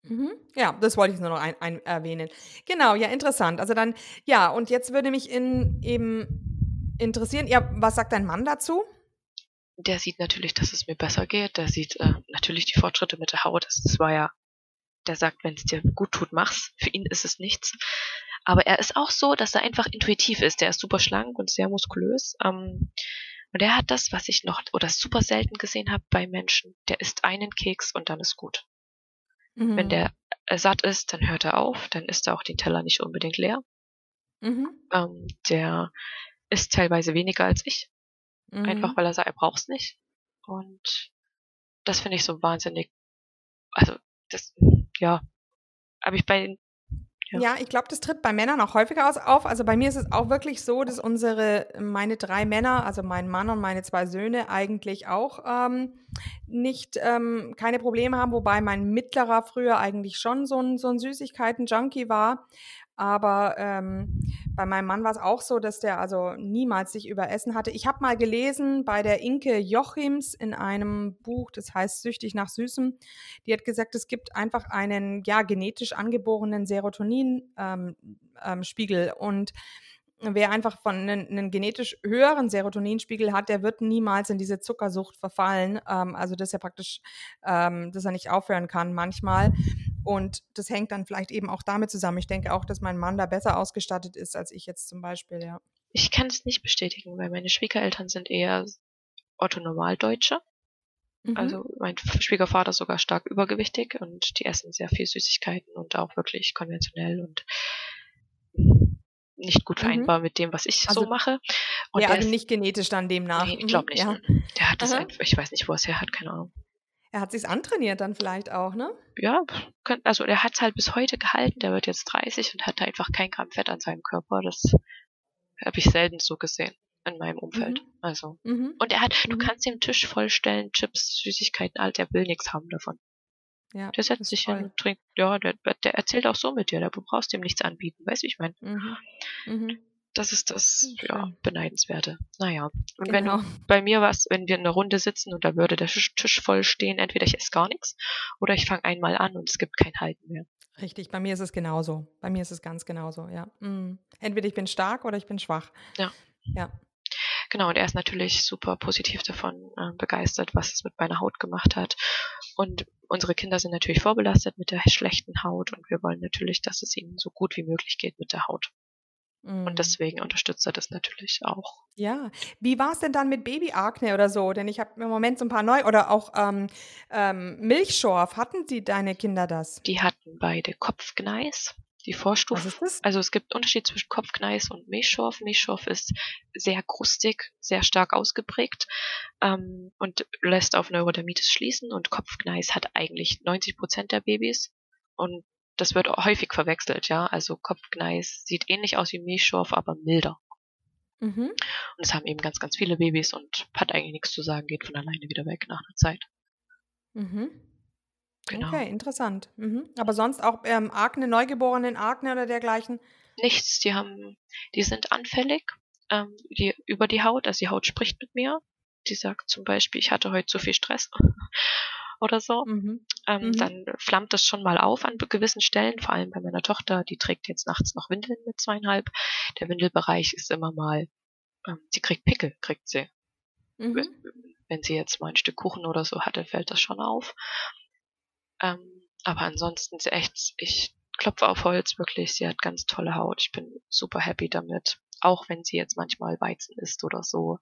Mhm. Ja, das wollte ich nur noch ein, ein, erwähnen. Genau, ja, interessant. Also dann, ja, und jetzt würde mich in, eben interessieren, ja, was sagt dein Mann dazu? Der sieht natürlich, dass es mir besser geht. Der sieht äh, natürlich die Fortschritte mit der Haut. Das, war ja, der sagt, wenn es dir gut tut, mach's. Für ihn ist es nichts. Aber er ist auch so, dass er einfach intuitiv ist. Der ist super schlank und sehr muskulös. Ähm, und er hat das, was ich noch oder super selten gesehen habe bei Menschen. Der isst einen Keks und dann ist gut. Mhm. Wenn der äh, satt ist, dann hört er auf, dann isst er auch den Teller nicht unbedingt leer. Mhm. Ähm, der isst teilweise weniger als ich. Mhm. Einfach weil er sagt, er braucht es nicht. Und das finde ich so wahnsinnig. Also, das, ja. Habe ich bei ja. Ich glaube, das tritt bei Männern auch häufiger auf. Also bei mir ist es auch wirklich so, dass unsere, meine drei Männer, also mein Mann und meine zwei Söhne, eigentlich auch ähm, nicht ähm, keine Probleme haben, wobei mein mittlerer früher eigentlich schon so ein, so ein Süßigkeiten-Junkie war. Aber ähm, bei meinem Mann war es auch so, dass der also niemals sich überessen hatte. Ich habe mal gelesen bei der Inke Jochims in einem Buch, das heißt Süchtig nach Süßem. Die hat gesagt, es gibt einfach einen ja genetisch angeborenen Serotonin-Spiegel ähm, ähm, und wer einfach von einen, einen, genetisch höheren Serotoninspiegel hat, der wird niemals in diese Zuckersucht verfallen. Ähm, also dass er praktisch, ähm, dass er nicht aufhören kann manchmal. Und das hängt dann vielleicht eben auch damit zusammen. Ich denke auch, dass mein Mann da besser ausgestattet ist als ich jetzt zum Beispiel, ja. Ich kann es nicht bestätigen, weil meine Schwiegereltern sind eher Otto-Normaldeutsche. Mhm. Also mein Schwiegervater ist sogar stark übergewichtig und die essen sehr viel Süßigkeiten und auch wirklich konventionell und nicht gut mhm. vereinbar mhm. mit dem, was ich also, so mache. Und ja, also nicht genetisch dann demnach. Nee, ich glaube nicht. Ja. Der hat das einfach, ich weiß nicht, wo er es her hat, keine Ahnung. Er hat sich's antrainiert dann vielleicht auch, ne? Ja, also er hat es halt bis heute gehalten. Der wird jetzt 30 und hat da einfach kein Gramm Fett an seinem Körper. Das habe ich selten so gesehen in meinem Umfeld. Mhm. Also. Mhm. Und er hat, du mhm. kannst den Tisch vollstellen, Chips, Süßigkeiten, all, der will nichts haben davon. Ja, der setzt sich hin und trinkt, ja, der, der erzählt auch so mit dir, du brauchst ihm nichts anbieten, weißt du, ich meine. Mhm. Mhm. Das ist das hm, ja, Beneidenswerte. Naja. Und genau. wenn bei mir was, wenn wir in einer Runde sitzen und da würde der Tisch voll stehen, entweder ich esse gar nichts oder ich fange einmal an und es gibt kein Halten mehr. Richtig, bei mir ist es genauso. Bei mir ist es ganz genauso, ja. Mhm. Entweder ich bin stark oder ich bin schwach. Ja. Ja. Genau, und er ist natürlich super positiv davon äh, begeistert, was es mit meiner Haut gemacht hat. Und unsere Kinder sind natürlich vorbelastet mit der schlechten Haut und wir wollen natürlich, dass es ihnen so gut wie möglich geht mit der Haut. Und mhm. deswegen unterstützt er das natürlich auch. Ja, wie war es denn dann mit Babyakne oder so? Denn ich habe im Moment so ein paar neu oder auch ähm, ähm, Milchschorf. Hatten die deine Kinder das? Die hatten beide Kopfgneis, die Vorstufe. Das? Also es gibt Unterschied zwischen Kopfgneis und Milchschorf. Milchschorf ist sehr krustig, sehr stark ausgeprägt ähm, und lässt auf Neurodermitis schließen. Und Kopfgneis hat eigentlich 90 Prozent der Babys. Und das wird häufig verwechselt, ja. Also Kopfgneis sieht ähnlich aus wie Milchschorf, aber milder. Mhm. Und es haben eben ganz, ganz viele Babys und hat eigentlich nichts zu sagen, geht von alleine wieder weg nach einer Zeit. Mhm. Genau. Okay, interessant. Mhm. Aber sonst auch ähm, Akne, Neugeborenen Akne oder dergleichen? Nichts. Die haben, die sind anfällig ähm, die, über die Haut. Also die Haut spricht mit mir. Die sagt zum Beispiel, ich hatte heute zu viel Stress oder so, mhm. Ähm, mhm. dann flammt das schon mal auf an gewissen Stellen, vor allem bei meiner Tochter, die trägt jetzt nachts noch Windeln mit zweieinhalb. Der Windelbereich ist immer mal, ähm, sie kriegt Pickel, kriegt sie. Mhm. Wenn sie jetzt mal ein Stück Kuchen oder so hatte, fällt das schon auf. Ähm, aber ansonsten ist echt, ich klopfe auf Holz wirklich, sie hat ganz tolle Haut. Ich bin super happy damit. Auch wenn sie jetzt manchmal Weizen isst oder so.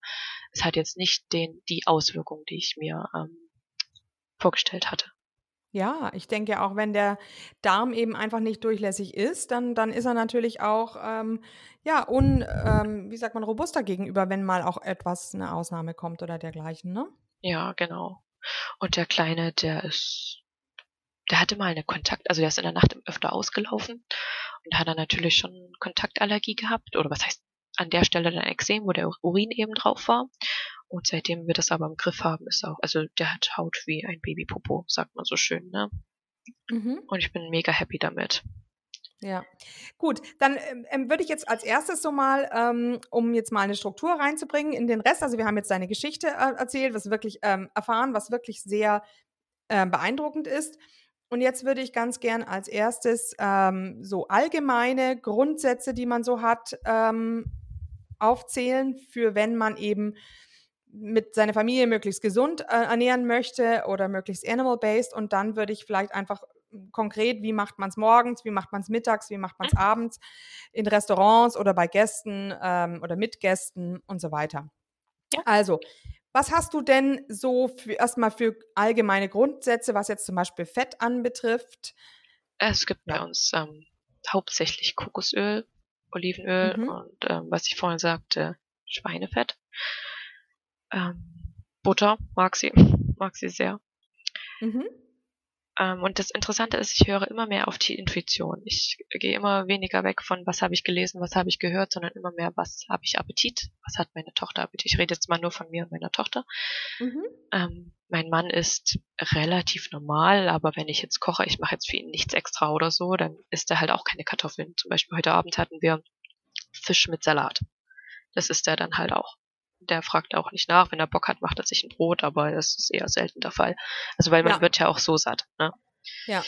Es hat jetzt nicht den, die Auswirkung, die ich mir ähm, vorgestellt hatte. Ja, ich denke auch, wenn der Darm eben einfach nicht durchlässig ist, dann, dann ist er natürlich auch, ähm, ja, un, ähm, wie sagt man, robuster gegenüber, wenn mal auch etwas, eine Ausnahme kommt oder dergleichen, ne? Ja, genau. Und der Kleine, der ist, der hatte mal eine Kontakt, also der ist in der Nacht öfter ausgelaufen und hat dann natürlich schon Kontaktallergie gehabt, oder was heißt an der Stelle dann Exem, wo der Urin eben drauf war. Und seitdem wir das aber im Griff haben, ist auch, also der hat Haut wie ein Babypopo, sagt man so schön, ne? Mhm. Und ich bin mega happy damit. Ja, gut, dann ähm, ähm, würde ich jetzt als erstes so mal, ähm, um jetzt mal eine Struktur reinzubringen in den Rest, also wir haben jetzt deine Geschichte äh, erzählt, was wirklich ähm, erfahren, was wirklich sehr äh, beeindruckend ist. Und jetzt würde ich ganz gern als erstes ähm, so allgemeine Grundsätze, die man so hat, ähm, aufzählen, für wenn man eben mit seiner Familie möglichst gesund äh, ernähren möchte oder möglichst animal-based. Und dann würde ich vielleicht einfach konkret, wie macht man es morgens, wie macht man es mittags, wie macht man es mhm. abends, in Restaurants oder bei Gästen ähm, oder mit Gästen und so weiter. Ja. Also, was hast du denn so für, erstmal für allgemeine Grundsätze, was jetzt zum Beispiel Fett anbetrifft? Es gibt bei uns ähm, hauptsächlich Kokosöl, Olivenöl mhm. und ähm, was ich vorhin sagte, Schweinefett. Ähm, Butter mag sie, mag sie sehr. Mhm. Ähm, und das Interessante ist, ich höre immer mehr auf die Intuition. Ich gehe immer weniger weg von, was habe ich gelesen, was habe ich gehört, sondern immer mehr, was habe ich Appetit, was hat meine Tochter Appetit. Ich rede jetzt mal nur von mir und meiner Tochter. Mhm. Ähm, mein Mann ist relativ normal, aber wenn ich jetzt koche, ich mache jetzt für ihn nichts extra oder so, dann isst er halt auch keine Kartoffeln. Zum Beispiel heute Abend hatten wir Fisch mit Salat. Das ist er dann halt auch. Der fragt auch nicht nach. Wenn er Bock hat, macht er sich ein Brot, aber das ist eher selten der Fall. Also weil man Ja. wird ja auch so satt. Ne? Ja.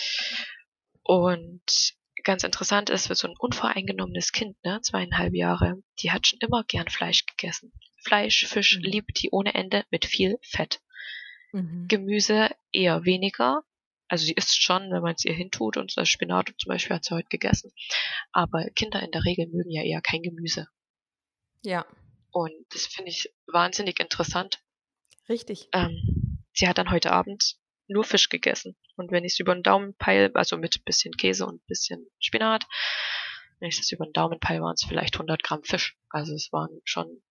Und ganz interessant ist, für so ein unvoreingenommenes Kind, ne, zweieinhalb Jahre, die hat schon immer gern Fleisch gegessen. Fleisch, Fisch Mhm. liebt die ohne Ende mit viel Fett. Mhm. Gemüse eher weniger. Also sie isst schon, wenn man es ihr hintut und das Spinat zum Beispiel hat sie heute gegessen. Aber Kinder in der Regel mögen ja eher kein Gemüse. Ja, Und das finde ich wahnsinnig interessant. richtig. Ähm, sie hat dann heute Abend nur Fisch gegessen. Und wenn ich es über den Daumen peile, also mit bisschen Käse und bisschen Spinat, wenn ich das über den Daumen peile, waren es vielleicht 100 Gramm Fisch. Also es waren schon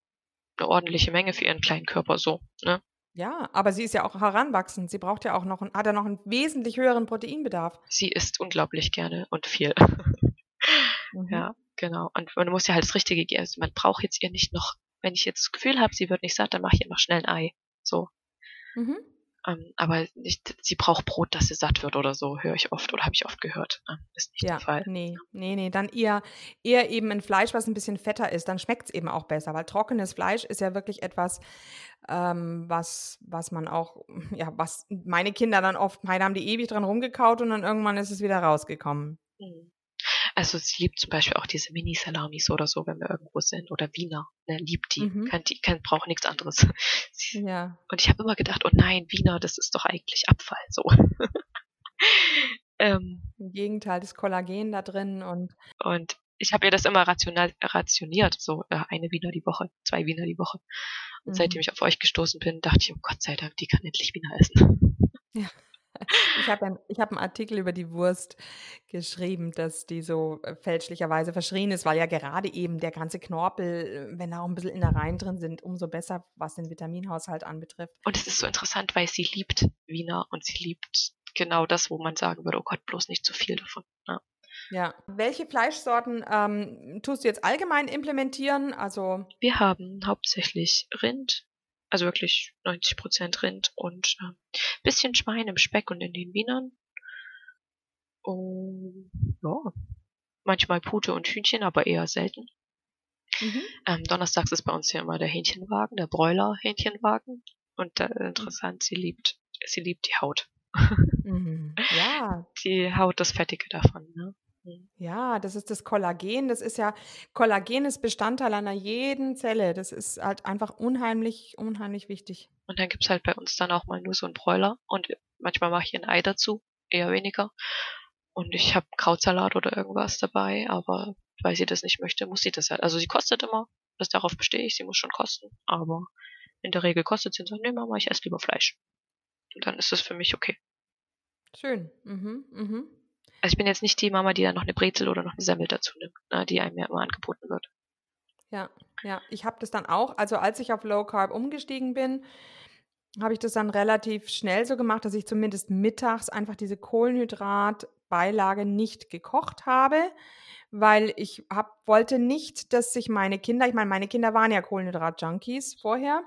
eine ordentliche Menge für ihren kleinen Körper so. Ne? Ja, aber sie ist ja auch heranwachsend. Sie braucht ja auch noch, einen- hat ja noch einen wesentlich höheren Proteinbedarf. Sie isst unglaublich gerne und viel. Mhm. Ja, genau. Und man muss ja halt das Richtige geben. Also man braucht jetzt ihr nicht noch, wenn ich jetzt das Gefühl habe, sie wird nicht satt, dann mache ich ihr noch schnell ein Ei. So. Mhm. Ähm, aber nicht, sie braucht Brot, dass sie satt wird oder so, höre ich oft oder habe ich oft gehört. Ähm, ist nicht Ja, der Fall. nee, nee, nee. Dann eher, eher eben ein Fleisch, was ein bisschen fetter ist. Dann schmeckt es eben auch besser, weil trockenes Fleisch ist ja wirklich etwas, ähm, was, was man auch, ja, was meine Kinder dann oft, meine haben die ewig dran rumgekaut und dann irgendwann ist es wieder rausgekommen. Hm. Also sie liebt zum Beispiel auch diese Mini-Salamis oder so, wenn wir irgendwo sind. Oder Wiener. Ne, liebt die. Mhm. Kann, die kann, braucht nichts anderes. Sie, Ja. und ich habe immer gedacht, oh nein, Wiener, das ist doch eigentlich Abfall. So. ähm, Im Gegenteil, das Kollagen da drin und Und ich habe ihr das immer rational, rationiert, so äh, eine Wiener die Woche, zwei Wiener die Woche. Und Mhm. seitdem ich auf euch gestoßen bin, dachte ich, oh Gott sei Dank, die kann endlich Wiener essen. Ich habe ein, ich hab einen Artikel über die Wurst geschrieben, dass die so äh, fälschlicherweise verschrien ist, weil ja gerade eben der ganze Knorpel, äh, wenn da auch ein bisschen Innereien drin sind, umso besser, was den Vitaminhaushalt anbetrifft. Und es ist so interessant, weil sie liebt Wiener und sie liebt genau das, wo man sagen würde, oh Gott, bloß nicht zu viel davon. Ja. Ja. Welche Fleischsorten ähm, tust du jetzt allgemein implementieren? Also, Wir haben hauptsächlich Rind, also wirklich 90 Prozent Rind und äh, bisschen Schwein im Speck und in den Wienern. Und ja, manchmal Pute und Hühnchen, aber eher selten. mhm. Ähm, donnerstags ist bei uns ja immer der Hähnchenwagen, der Bräuler-Hähnchenwagen. Und äh, interessant, sie liebt, sie liebt die Haut. Mhm. ja, Die Haut, das Fettige davon, ne? Mhm. ja, das ist das Kollagen. Das ist ja, Kollagen ist Bestandteil einer jeden Zelle. Das ist halt einfach unheimlich, unheimlich wichtig. Und dann gibt's halt bei uns dann auch mal nur so einen Bräuler. Und manchmal mache ich ein Ei dazu, eher weniger. Und ich habe Krautsalat oder irgendwas dabei, aber weil sie das nicht möchte, muss sie das halt. Also sie kostet immer, das darauf bestehe ich, sie muss schon kosten. Aber in der Regel kostet sie und sagt, nee Mama, ich esse lieber Fleisch. Und dann ist es für mich okay. Schön. Mhm. Mhm. Also ich bin jetzt nicht die Mama, die dann noch eine Brezel oder noch eine Semmel dazu nimmt, ne, die einem ja immer angeboten wird. Ja, ja, ich habe das dann auch, also als ich auf Low Carb umgestiegen bin, habe ich das dann relativ schnell so gemacht, dass ich zumindest mittags einfach diese Kohlenhydratbeilage nicht gekocht habe, weil ich hab, wollte nicht, dass sich meine Kinder, ich meine, meine Kinder waren ja Kohlenhydrat-Junkies vorher.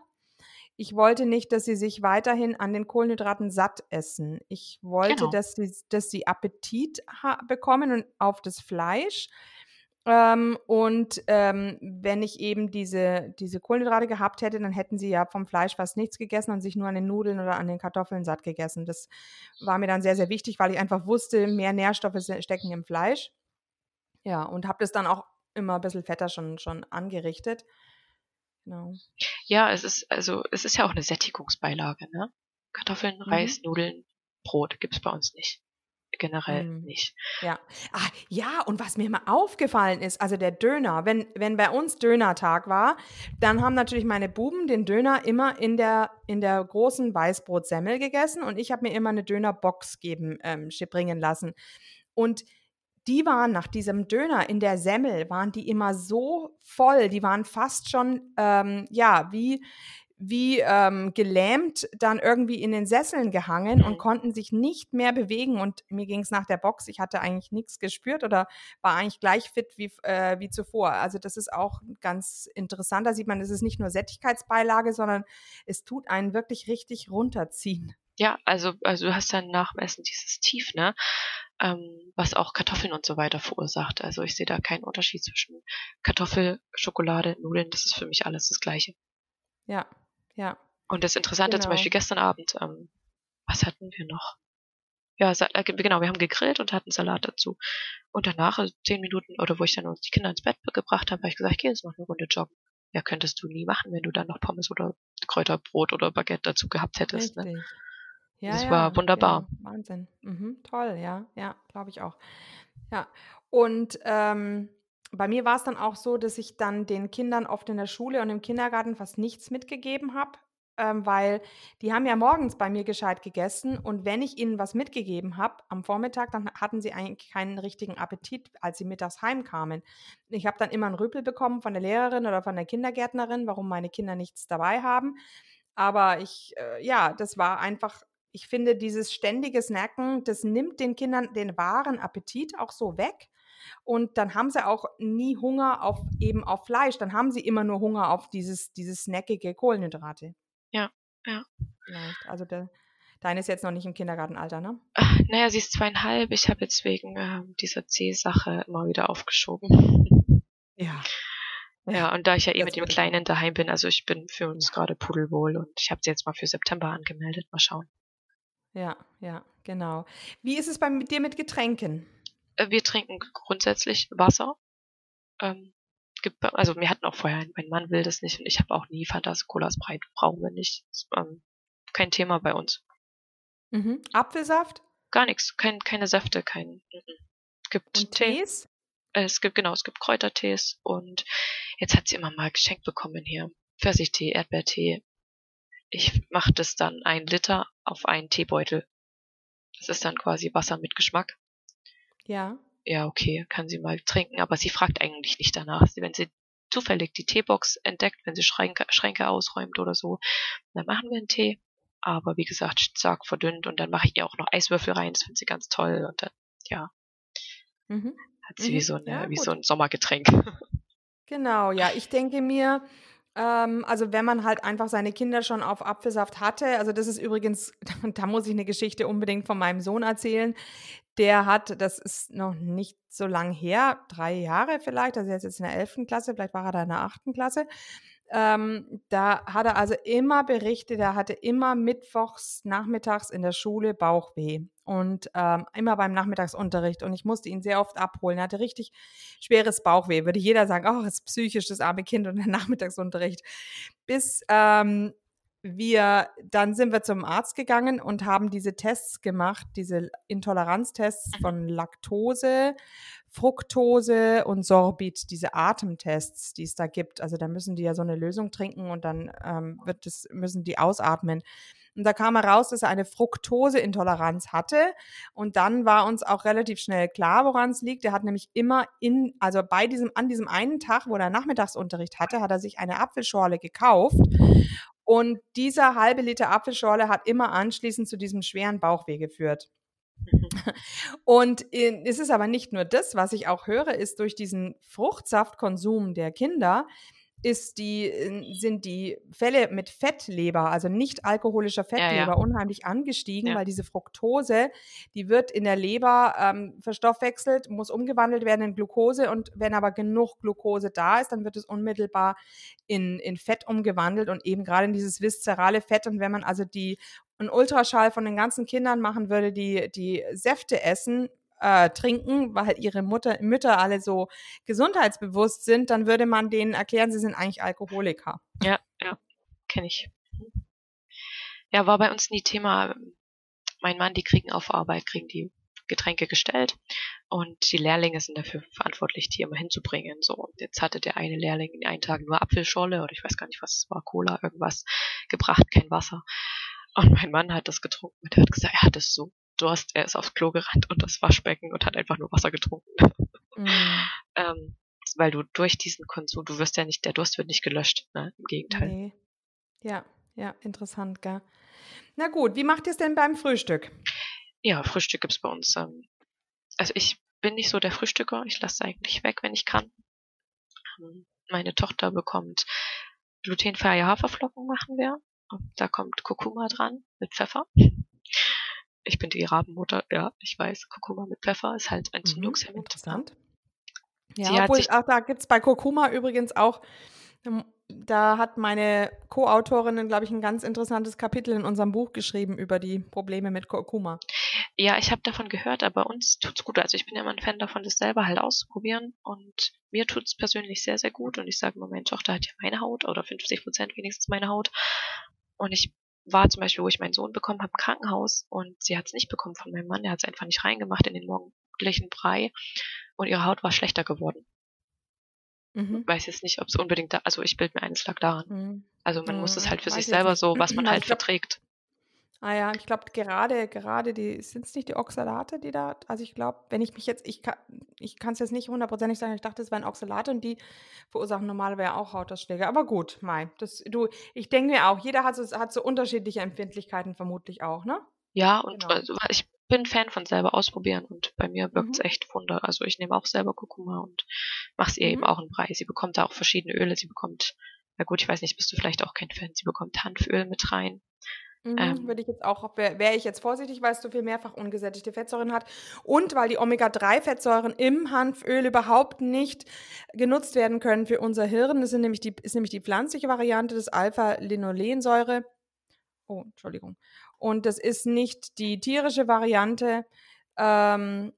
Ich wollte nicht, dass sie sich weiterhin an den Kohlenhydraten satt essen. Ich wollte, Genau. dass, sie, dass sie Appetit bekommen und auf das Fleisch. Ähm, und ähm, wenn ich eben diese, diese Kohlenhydrate gehabt hätte, dann hätten sie ja vom Fleisch fast nichts gegessen und sich nur an den Nudeln oder an den Kartoffeln satt gegessen. Das war mir dann sehr, sehr wichtig, weil ich einfach wusste, mehr Nährstoffe stecken im Fleisch. Ja, und habe das dann auch immer ein bisschen fetter schon, schon angerichtet. Genau. Ja, es ist, also, es ist ja auch eine Sättigungsbeilage, ne? Kartoffeln, Reis, Nudeln, Brot gibt's bei uns nicht. Generell Mhm. nicht. Ja. Ah, ja, und was mir mal aufgefallen ist, also der Döner, wenn, wenn bei uns Dönertag war, dann haben natürlich meine Buben den Döner immer in der, in der großen Weißbrotsemmel gegessen und ich habe mir immer eine Dönerbox geben, ähm, bringen lassen. Und die waren nach diesem Döner in der Semmel, waren die immer so voll, die waren fast schon, ähm, ja, wie, wie ähm, gelähmt dann irgendwie in den Sesseln gehangen Mhm. und konnten sich nicht mehr bewegen. Und mir ging es nach der Box, ich hatte eigentlich nichts gespürt oder war eigentlich gleich fit wie, äh, wie zuvor. Also das ist auch ganz interessant. Da sieht man, es ist nicht nur Sättigkeitsbeilage, sondern es tut einen wirklich richtig runterziehen. Ja, also, also du hast dann nach dem Essen dieses Tief, ne? Ähm, was auch Kartoffeln und so weiter verursacht. Also ich sehe da keinen Unterschied zwischen Kartoffel, Schokolade, Nudeln. Das ist für mich alles das Gleiche. Ja, ja. Und das Interessante zum Genau. Beispiel gestern Abend, ähm, was hatten wir noch? Ja, äh, genau, wir haben gegrillt und hatten Salat dazu. Und danach, also zehn Minuten, oder wo ich dann uns die Kinder ins Bett gebracht habe, habe ich gesagt, gehe jetzt noch eine Runde joggen. Ja, könntest du nie machen, wenn du dann noch Pommes oder Kräuterbrot oder Baguette dazu gehabt hättest. Ne? Ja, Das ja, war wunderbar. Genau. Wahnsinn. Mhm, toll, ja, ja, glaube ich auch. Ja. Und ähm, bei mir war es dann auch so, dass ich dann den Kindern oft in der Schule und im Kindergarten fast nichts mitgegeben habe, ähm, weil die haben ja morgens bei mir gescheit gegessen und wenn ich ihnen was mitgegeben habe am Vormittag, dann hatten sie eigentlich keinen richtigen Appetit, als sie mittags heimkamen. Ich habe dann immer einen Rüpel bekommen von der Lehrerin oder von der Kindergärtnerin, warum meine Kinder nichts dabei haben. Aber ich, äh, ja, das war einfach, ich finde, dieses ständige Snacken, das nimmt den Kindern den wahren Appetit auch so weg. Und dann haben sie auch nie Hunger auf eben auf Fleisch. Dann haben sie immer nur Hunger auf dieses, dieses snackige Kohlenhydrate. Ja, ja. Vielleicht. Also der, deine ist jetzt noch nicht im Kindergartenalter, ne? Ach, naja, sie ist zweieinhalb. Ich habe jetzt wegen ähm, dieser C-Sache immer wieder aufgeschoben. Ja. Ja, und da ich ja eh Das mit dem Kleinen daheim bin, also ich bin für uns gerade pudelwohl und ich habe sie jetzt mal für September angemeldet. Mal schauen. Ja, ja, genau. Wie ist es bei dir mit Getränken? Äh, Wir trinken grundsätzlich Wasser. Ähm, also wir hatten auch vorher, mein Mann will das nicht und ich habe auch nie Fantas, Colas breit, brauchen wir nicht. Ist, ähm, kein Thema bei uns. Mhm. Apfelsaft Gar nichts, kein, keine Säfte, kein. mhm. Es gibt und Tee. Tees? Äh, Es gibt, genau, es gibt Kräutertees und jetzt hat sie immer mal geschenkt bekommen hier. Pfirsichtee, Erdbeertee. Ich mache das dann ein Liter auf einen Teebeutel. Das ist dann quasi Wasser mit Geschmack. Ja. Ja, okay, kann sie mal trinken, aber sie fragt eigentlich nicht danach. Wenn sie zufällig die Teebox entdeckt, wenn sie Schränke, Schränke ausräumt oder so, dann machen wir einen Tee. Aber wie gesagt, stark verdünnt und dann mache ich ihr auch noch Eiswürfel rein, das findet sie ganz toll und dann, ja, Mhm. hat sie Mhm, wie so eine, ja, wie so ein Sommergetränk. Genau, ja, ich denke mir, ähm, also wenn man halt einfach seine Kinder schon auf Apfelsaft hatte, also das ist übrigens, da muss ich eine Geschichte unbedingt von meinem Sohn erzählen. Der hat, das ist noch nicht so lang her, drei Jahre vielleicht, also er ist jetzt in der 11. Klasse, vielleicht war er da in der 8. Klasse. Ähm, da hat er also immer berichtet, er hatte immer mittwochs nachmittags in der Schule Bauchweh und ähm, immer beim Nachmittagsunterricht und ich musste ihn sehr oft abholen. Er hatte richtig schweres Bauchweh. Würde jeder sagen, oh, ist psychisch, das arme Kind und der Nachmittagsunterricht. Bis ähm, wir, dann sind wir zum Arzt gegangen und haben diese Tests gemacht, diese Intoleranztests von Laktose, Fructose und Sorbit, diese Atemtests, die es da gibt. Also da müssen die ja so eine Lösung trinken und dann ähm, wird das, müssen die ausatmen. Und da kam heraus, dass er eine Fructoseintoleranz hatte. Und dann war uns auch relativ schnell klar, woran es liegt. Er hat nämlich immer in, also bei diesem, an diesem einen Tag, wo er Nachmittagsunterricht hatte, hat er sich eine Apfelschorle gekauft. Und dieser halbe Liter Apfelschorle hat immer anschließend zu diesem schweren Bauchweh geführt. Und in, es ist aber nicht nur das, was ich auch höre, ist durch diesen Fruchtsaftkonsum der Kinder ist die, äh, sind die Fälle mit Fettleber, also nicht alkoholischer Fettleber, ja. unheimlich angestiegen, Ja. weil diese Fructose, die wird in der Leber ähm, verstoffwechselt, muss umgewandelt werden in Glucose und wenn aber genug Glucose da ist, dann wird es unmittelbar in, in Fett umgewandelt und eben gerade in dieses viszerale Fett. Und wenn man also die einen Ultraschall von den ganzen Kindern machen würde, die die Säfte essen, äh, trinken, weil ihre Mutter, Mütter alle so gesundheitsbewusst sind, dann würde man denen erklären, sie sind eigentlich Alkoholiker. Ja, ja, kenne ich. Ja, war bei uns nie Thema. Mein Mann, die kriegen auf Arbeit, kriegen die Getränke gestellt und die Lehrlinge sind dafür verantwortlich, die immer hinzubringen. So, jetzt hatte der eine Lehrling in einen Tag nur Apfelschorle oder ich weiß gar nicht, was es war, Cola, irgendwas gebracht, kein Wasser. Und mein Mann hat das getrunken und er hat gesagt, er hat es so Durst. Er ist aufs Klo gerannt und das Waschbecken und hat einfach nur Wasser getrunken. Mhm. ähm, weil du durch diesen Konsum, du wirst ja nicht, der Durst wird nicht gelöscht, ne? Im Gegenteil. Nee. Ja, ja, interessant, gell? Na gut, wie macht ihr es denn beim Frühstück? Ja, Frühstück gibt's bei uns. Ähm, also ich bin nicht so der Frühstücker, ich lasse eigentlich weg, wenn ich kann. Ähm, meine Tochter bekommt glutenfreie Haferflocken machen wir. Und da kommt Kurkuma dran mit Pfeffer. Ich bin die Rabenmutter, ja, ich weiß, Kurkuma mit Pfeffer ist halt entzündungshemmend. Mhm, interessant. Sie Ja, hat obwohl, ach, da gibt es bei Kurkuma übrigens auch, ähm, da hat meine Co-Autorin, glaube ich, ein ganz interessantes Kapitel in unserem Buch geschrieben über die Probleme mit Kurkuma. Ja, ich habe davon gehört, aber uns tut's gut. Also ich bin ja immer ein Fan davon, das selber halt auszuprobieren. Und mir tut's persönlich sehr, sehr gut. Und ich sage mal, meine Tochter hat ja meine Haut oder 50 Prozent wenigstens meine Haut. Und ich war zum Beispiel, wo ich meinen Sohn bekommen habe, im Krankenhaus und sie hat's nicht bekommen von meinem Mann. Der hat's einfach nicht reingemacht in den morgendlichen Brei. Und ihre Haut war schlechter geworden. Mhm. Weiß jetzt nicht, ob es unbedingt da, also ich bilde mir eines lag daran. Mhm. Also man muss Mhm, es halt für weiß sich selber nicht. so, was man Also halt glaub- verträgt. Ah ja, ich glaube gerade, gerade die, sind es nicht die Oxalate, die da, also ich glaube, wenn ich mich jetzt, ich kann ich kann es jetzt nicht hundertprozentig sagen, ich dachte, es wären Oxalate und die verursachen normalerweise auch Hautausschläge. Aber gut, Mai, das, du, ich denke mir auch, jeder hat so, hat so unterschiedliche Empfindlichkeiten vermutlich auch, ne? Ja, und Genau. also, ich bin Fan von selber ausprobieren und bei mir wirkt's Mhm. echt Wunder. Also ich nehme auch selber Kurkuma und mache es ihr eben Mhm. auch in Brei. Sie bekommt da auch verschiedene Öle. Sie bekommt, na gut, ich weiß nicht, bist du vielleicht auch kein Fan. Sie bekommt Hanföl mit rein. Mhm, Ähm. würde ich jetzt auch, wäre wär ich jetzt vorsichtig, weil es so viel mehrfach ungesättigte Fettsäuren hat. Und weil die Omega-3-Fettsäuren im Hanföl überhaupt nicht genutzt werden können für unser Hirn. Das sind nämlich die, ist nämlich die pflanzliche Variante des Alpha-Linolensäure. Oh, Entschuldigung. Und das ist nicht die tierische Variante, ähm,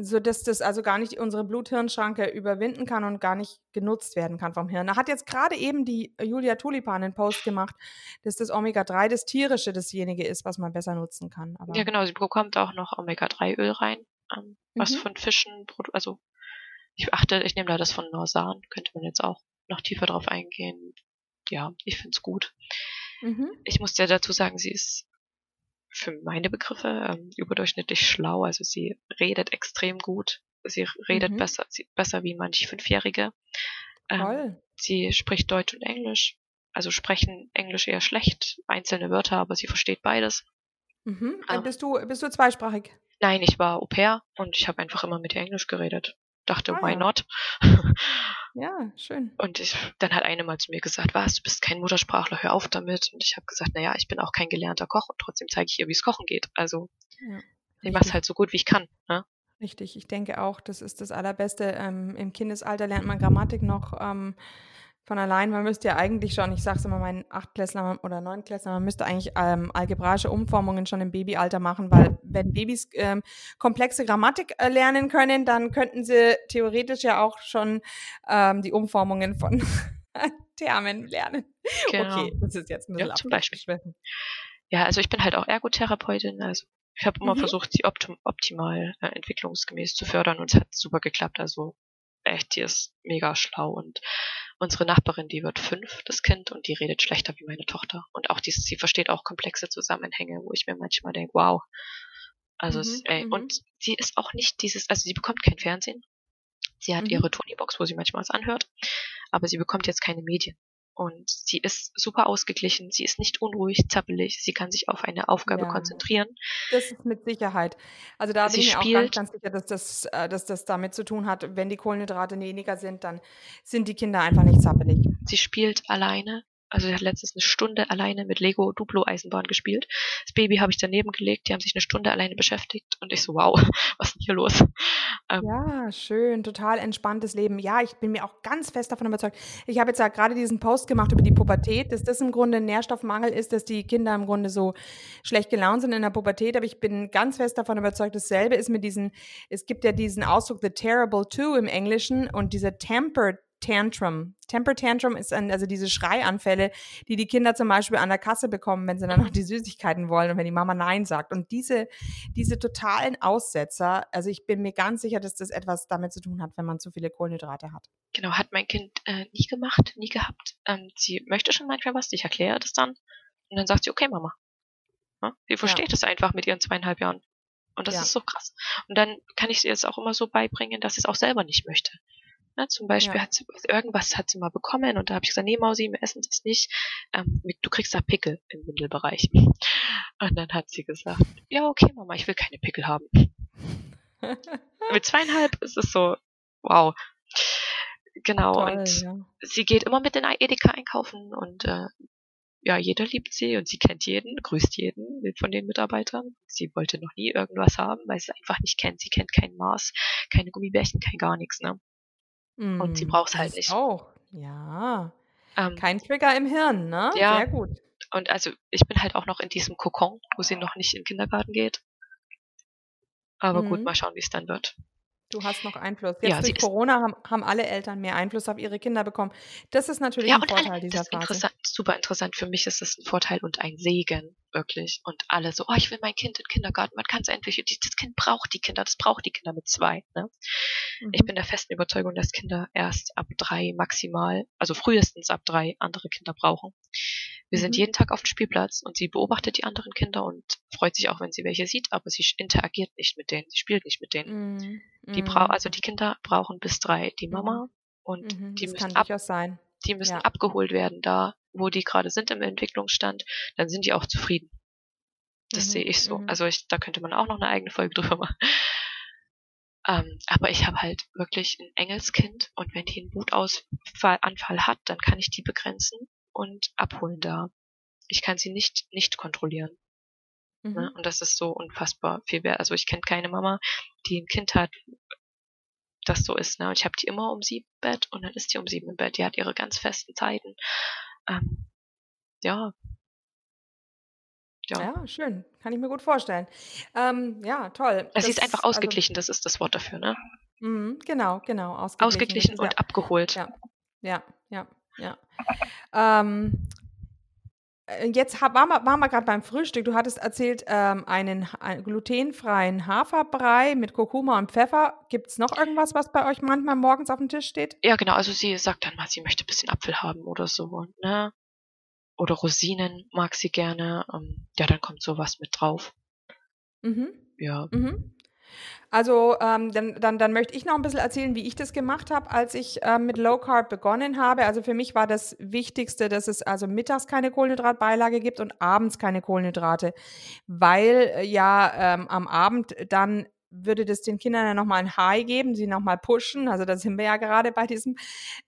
sodass das also gar nicht unsere Blut-Hirn-Schranke überwinden kann und gar nicht genutzt werden kann vom Hirn. Da hat jetzt gerade eben die Julia Tulipan einen Post gemacht, dass das Omega-3 das tierische dasjenige ist, was man besser nutzen kann. Aber Ja, genau, sie bekommt auch noch Omega-3-Öl rein, ähm, was Mhm. von Fischen, also ich achte, ich nehme da das von Norsan, könnte man jetzt auch noch tiefer drauf eingehen. Ja, ich find's gut. Mhm. Ich muss ja dazu sagen, sie ist für meine Begriffe ähm, überdurchschnittlich schlau. Also sie redet extrem gut. Sie redet Mhm. besser, sie, besser wie manche Fünfjährige. Ähm, Toll. sie spricht Deutsch und Englisch. Also sprechen Englisch eher schlecht, einzelne Wörter, aber sie versteht beides. Mhm. Ah. Bist, du, bist du zweisprachig? Nein, ich war Au pair und ich habe einfach immer mit ihr Englisch geredet. Dachte, Ah, why not? Ja, schön. Und ich, dann hat eine mal zu mir gesagt, was, du bist kein Muttersprachler, hör auf damit. Und ich habe gesagt, naja, ich bin auch kein gelernter Koch und trotzdem zeige ich ihr, wie es kochen geht. Also Ja, ich mache es halt so gut, wie ich kann. Ne? Richtig, ich denke auch, das ist das Allerbeste. Ähm, Im Kindesalter lernt man Grammatik noch ähm, von allein. Man müsste ja eigentlich schon, ich sage es immer meinen Achtklässlern oder Neunklässlern, man müsste eigentlich ähm, algebraische Umformungen schon im Babyalter machen, weil wenn Babys ähm, komplexe Grammatik äh, lernen können, dann könnten sie theoretisch ja auch schon ähm, die Umformungen von Termen lernen. Genau. Okay, das ist jetzt ein bisschen Ja, zum Beispiel. Ja, also ich bin halt auch Ergotherapeutin. Also ich habe immer Mhm. versucht, sie optim optimal äh, entwicklungsgemäß zu fördern und es hat super geklappt. Also echt, die ist mega schlau und unsere Nachbarin, die wird fünf, das Kind, und die redet schlechter wie meine Tochter. Und auch dies, sie versteht auch komplexe Zusammenhänge, wo ich mir manchmal denke, wow. Also es, Mhm, ey, mhm. und sie ist auch nicht dieses, also sie bekommt kein Fernsehen. Sie hat Mhm. ihre Tony-Box, wo sie manchmal was anhört, aber sie bekommt jetzt keine Medien. Und sie ist super ausgeglichen, sie ist nicht unruhig, zappelig, sie kann sich auf eine Aufgabe Ja. konzentrieren. Das ist mit Sicherheit. Also da Sie bin ich auch ganz, ganz sicher, dass das, äh, dass das damit zu tun hat, wenn die Kohlenhydrate weniger sind, dann sind die Kinder einfach nicht zappelig. Sie spielt alleine. Also sie hat letztens eine Stunde alleine mit Lego Duplo Eisenbahn gespielt. Das Baby habe ich daneben gelegt, die haben sich eine Stunde alleine beschäftigt und ich so, wow, was ist denn hier los? Ähm, Ja, schön, total entspanntes Leben. Ja, ich bin mir auch ganz fest davon überzeugt. Ich habe jetzt ja gerade diesen Post gemacht über die Pubertät, dass das im Grunde ein Nährstoffmangel ist, dass die Kinder im Grunde so schlecht gelaunt sind in der Pubertät. Aber ich bin ganz fest davon überzeugt, dasselbe ist mit diesen, es gibt ja diesen Ausdruck The Terrible Two im Englischen und dieser Temper Tantrum. Temper Tantrum ist ein, also diese Schreianfälle, die die Kinder zum Beispiel an der Kasse bekommen, wenn sie dann noch die Süßigkeiten wollen und wenn die Mama Nein sagt. Und diese, diese totalen Aussetzer, also ich bin mir ganz sicher, dass das etwas damit zu tun hat, wenn man zu viele Kohlenhydrate hat. genau, hat mein Kind äh, nie gemacht, nie gehabt. Ähm, sie möchte schon manchmal was, ich erkläre das dann. Und dann sagt sie, okay, Mama. Ja, sie versteht es einfach mit ihren zweieinhalb Jahren. Und das Ja. ist so krass. Und dann kann ich sie jetzt auch immer so beibringen, dass sie es auch selber nicht möchte. Ne, zum Beispiel Ja. hat sie irgendwas hat sie mal bekommen und da habe ich gesagt, nee Mausi, wir essen das nicht. Ähm, du kriegst da Pickel im Windelbereich. Und dann hat sie gesagt, ja okay Mama, ich will keine Pickel haben. Mit zweieinhalb ist es so, wow. Genau, Toll, und ja. sie geht immer mit in Edeka einkaufen und äh, ja, jeder liebt sie und sie kennt jeden, grüßt jeden von den Mitarbeitern. Sie wollte noch nie irgendwas haben, weil sie es einfach nicht kennt. Sie kennt kein Maß, keine Gummibärchen, kein gar nichts, ne? Und sie Mm, braucht's das halt nicht. Auch, ja. Ähm, Kein Trigger im Hirn, ne? Ja. Sehr gut. und also ich bin halt auch noch in diesem Kokon, wo sie noch nicht in den Kindergarten geht. Aber gut, Mhm. mal schauen, wie es dann wird. Du hast noch Einfluss. Jetzt Ja, durch Corona haben, haben alle Eltern mehr Einfluss auf ihre Kinder bekommen. Das ist natürlich Ja, ein Vorteil alle, dieser das ist Phase. interessant, super interessant. Für mich ist das ein Vorteil und ein Segen, wirklich. Und alle so, oh, ich will mein Kind in den Kindergarten. Man kann es endlich, das Kind braucht die Kinder, das braucht die Kinder mit zwei. Ne? Ich Mhm. bin der festen Überzeugung, dass Kinder erst ab drei maximal, also frühestens ab drei andere Kinder brauchen. Wir sind Mhm. jeden Tag auf dem Spielplatz und sie beobachtet die anderen Kinder und freut sich auch, wenn sie welche sieht, aber sie interagiert nicht mit denen, sie spielt nicht mit denen. Mhm. Die brau also die Kinder brauchen bis drei die Mhm. Mama und Mhm, die müssen ab, die müssen ja. abgeholt werden da, wo die gerade sind im Entwicklungsstand, dann sind die auch zufrieden. Das Mhm, sehe ich so. mhm. Also ich, da könnte man auch noch eine eigene Folge drüber machen. Ähm, aber ich habe halt wirklich ein Engelskind und wenn die einen Wutausfall Anfall hat, dann kann ich die begrenzen und abholen da. Ich kann sie nicht nicht kontrollieren. Ne? Mhm. Und das ist so unfassbar viel wert. Also ich kenne keine Mama, die ein Kind hat, das so ist. Ne? Und ich habe die immer um sieben im Bett und dann ist die um sieben im Bett. Die hat ihre ganz festen Zeiten. Ähm, ja. Ja. Ja, schön. Kann ich mir gut vorstellen. Ähm, ja, toll. Also sie ist einfach ausgeglichen, das ist das Wort dafür, ne? Also, mhm, genau, genau. Ausgeglichen, Ausgeglichen und abgeholt. Ja. Ja, ja, ja. Ähm, äh, jetzt hab, waren wir, waren wir gerade beim Frühstück. Du hattest erzählt, ähm, einen, einen glutenfreien Haferbrei mit Kurkuma und Pfeffer. Gibt es noch irgendwas, was bei euch manchmal morgens auf dem Tisch steht? Ja, genau. Also sie sagt dann mal, sie möchte ein bisschen Apfel haben oder so, ne? Oder Rosinen mag sie gerne. Ähm, ja, dann kommt sowas mit drauf. Mhm. Ja. Mhm. Also ähm, dann, dann, dann möchte ich noch ein bisschen erzählen, wie ich das gemacht habe, als ich ähm, mit Low Carb begonnen habe. Also für mich war das Wichtigste, dass es also mittags keine Kohlenhydratbeilage gibt und abends keine Kohlenhydrate, weil äh, ja ähm, am Abend dann würde das den Kindern ja nochmal ein High geben, sie nochmal pushen. Also da sind wir ja gerade bei diesem,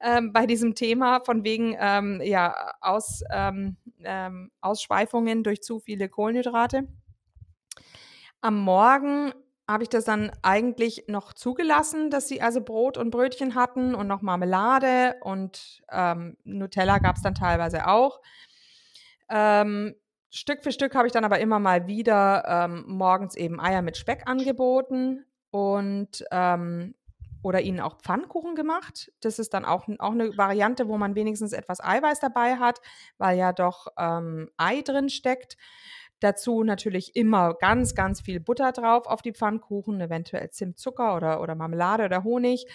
ähm, bei diesem Thema von wegen ähm, ja, Aus, ähm, ähm, Ausschweifungen durch zu viele Kohlenhydrate. Am Morgen habe ich das dann eigentlich noch zugelassen, dass sie also Brot und Brötchen hatten und noch Marmelade und ähm, Nutella gab es dann teilweise auch. Ähm, Stück für Stück habe ich dann aber immer mal wieder ähm, morgens eben Eier mit Speck angeboten und ähm, oder ihnen auch Pfannkuchen gemacht. Das ist dann auch, auch eine Variante, wo man wenigstens etwas Eiweiß dabei hat, weil ja doch ähm, Ei drin steckt. Dazu natürlich immer ganz, ganz viel Butter drauf auf die Pfannkuchen, eventuell Zimtzucker oder, oder Marmelade oder Honig.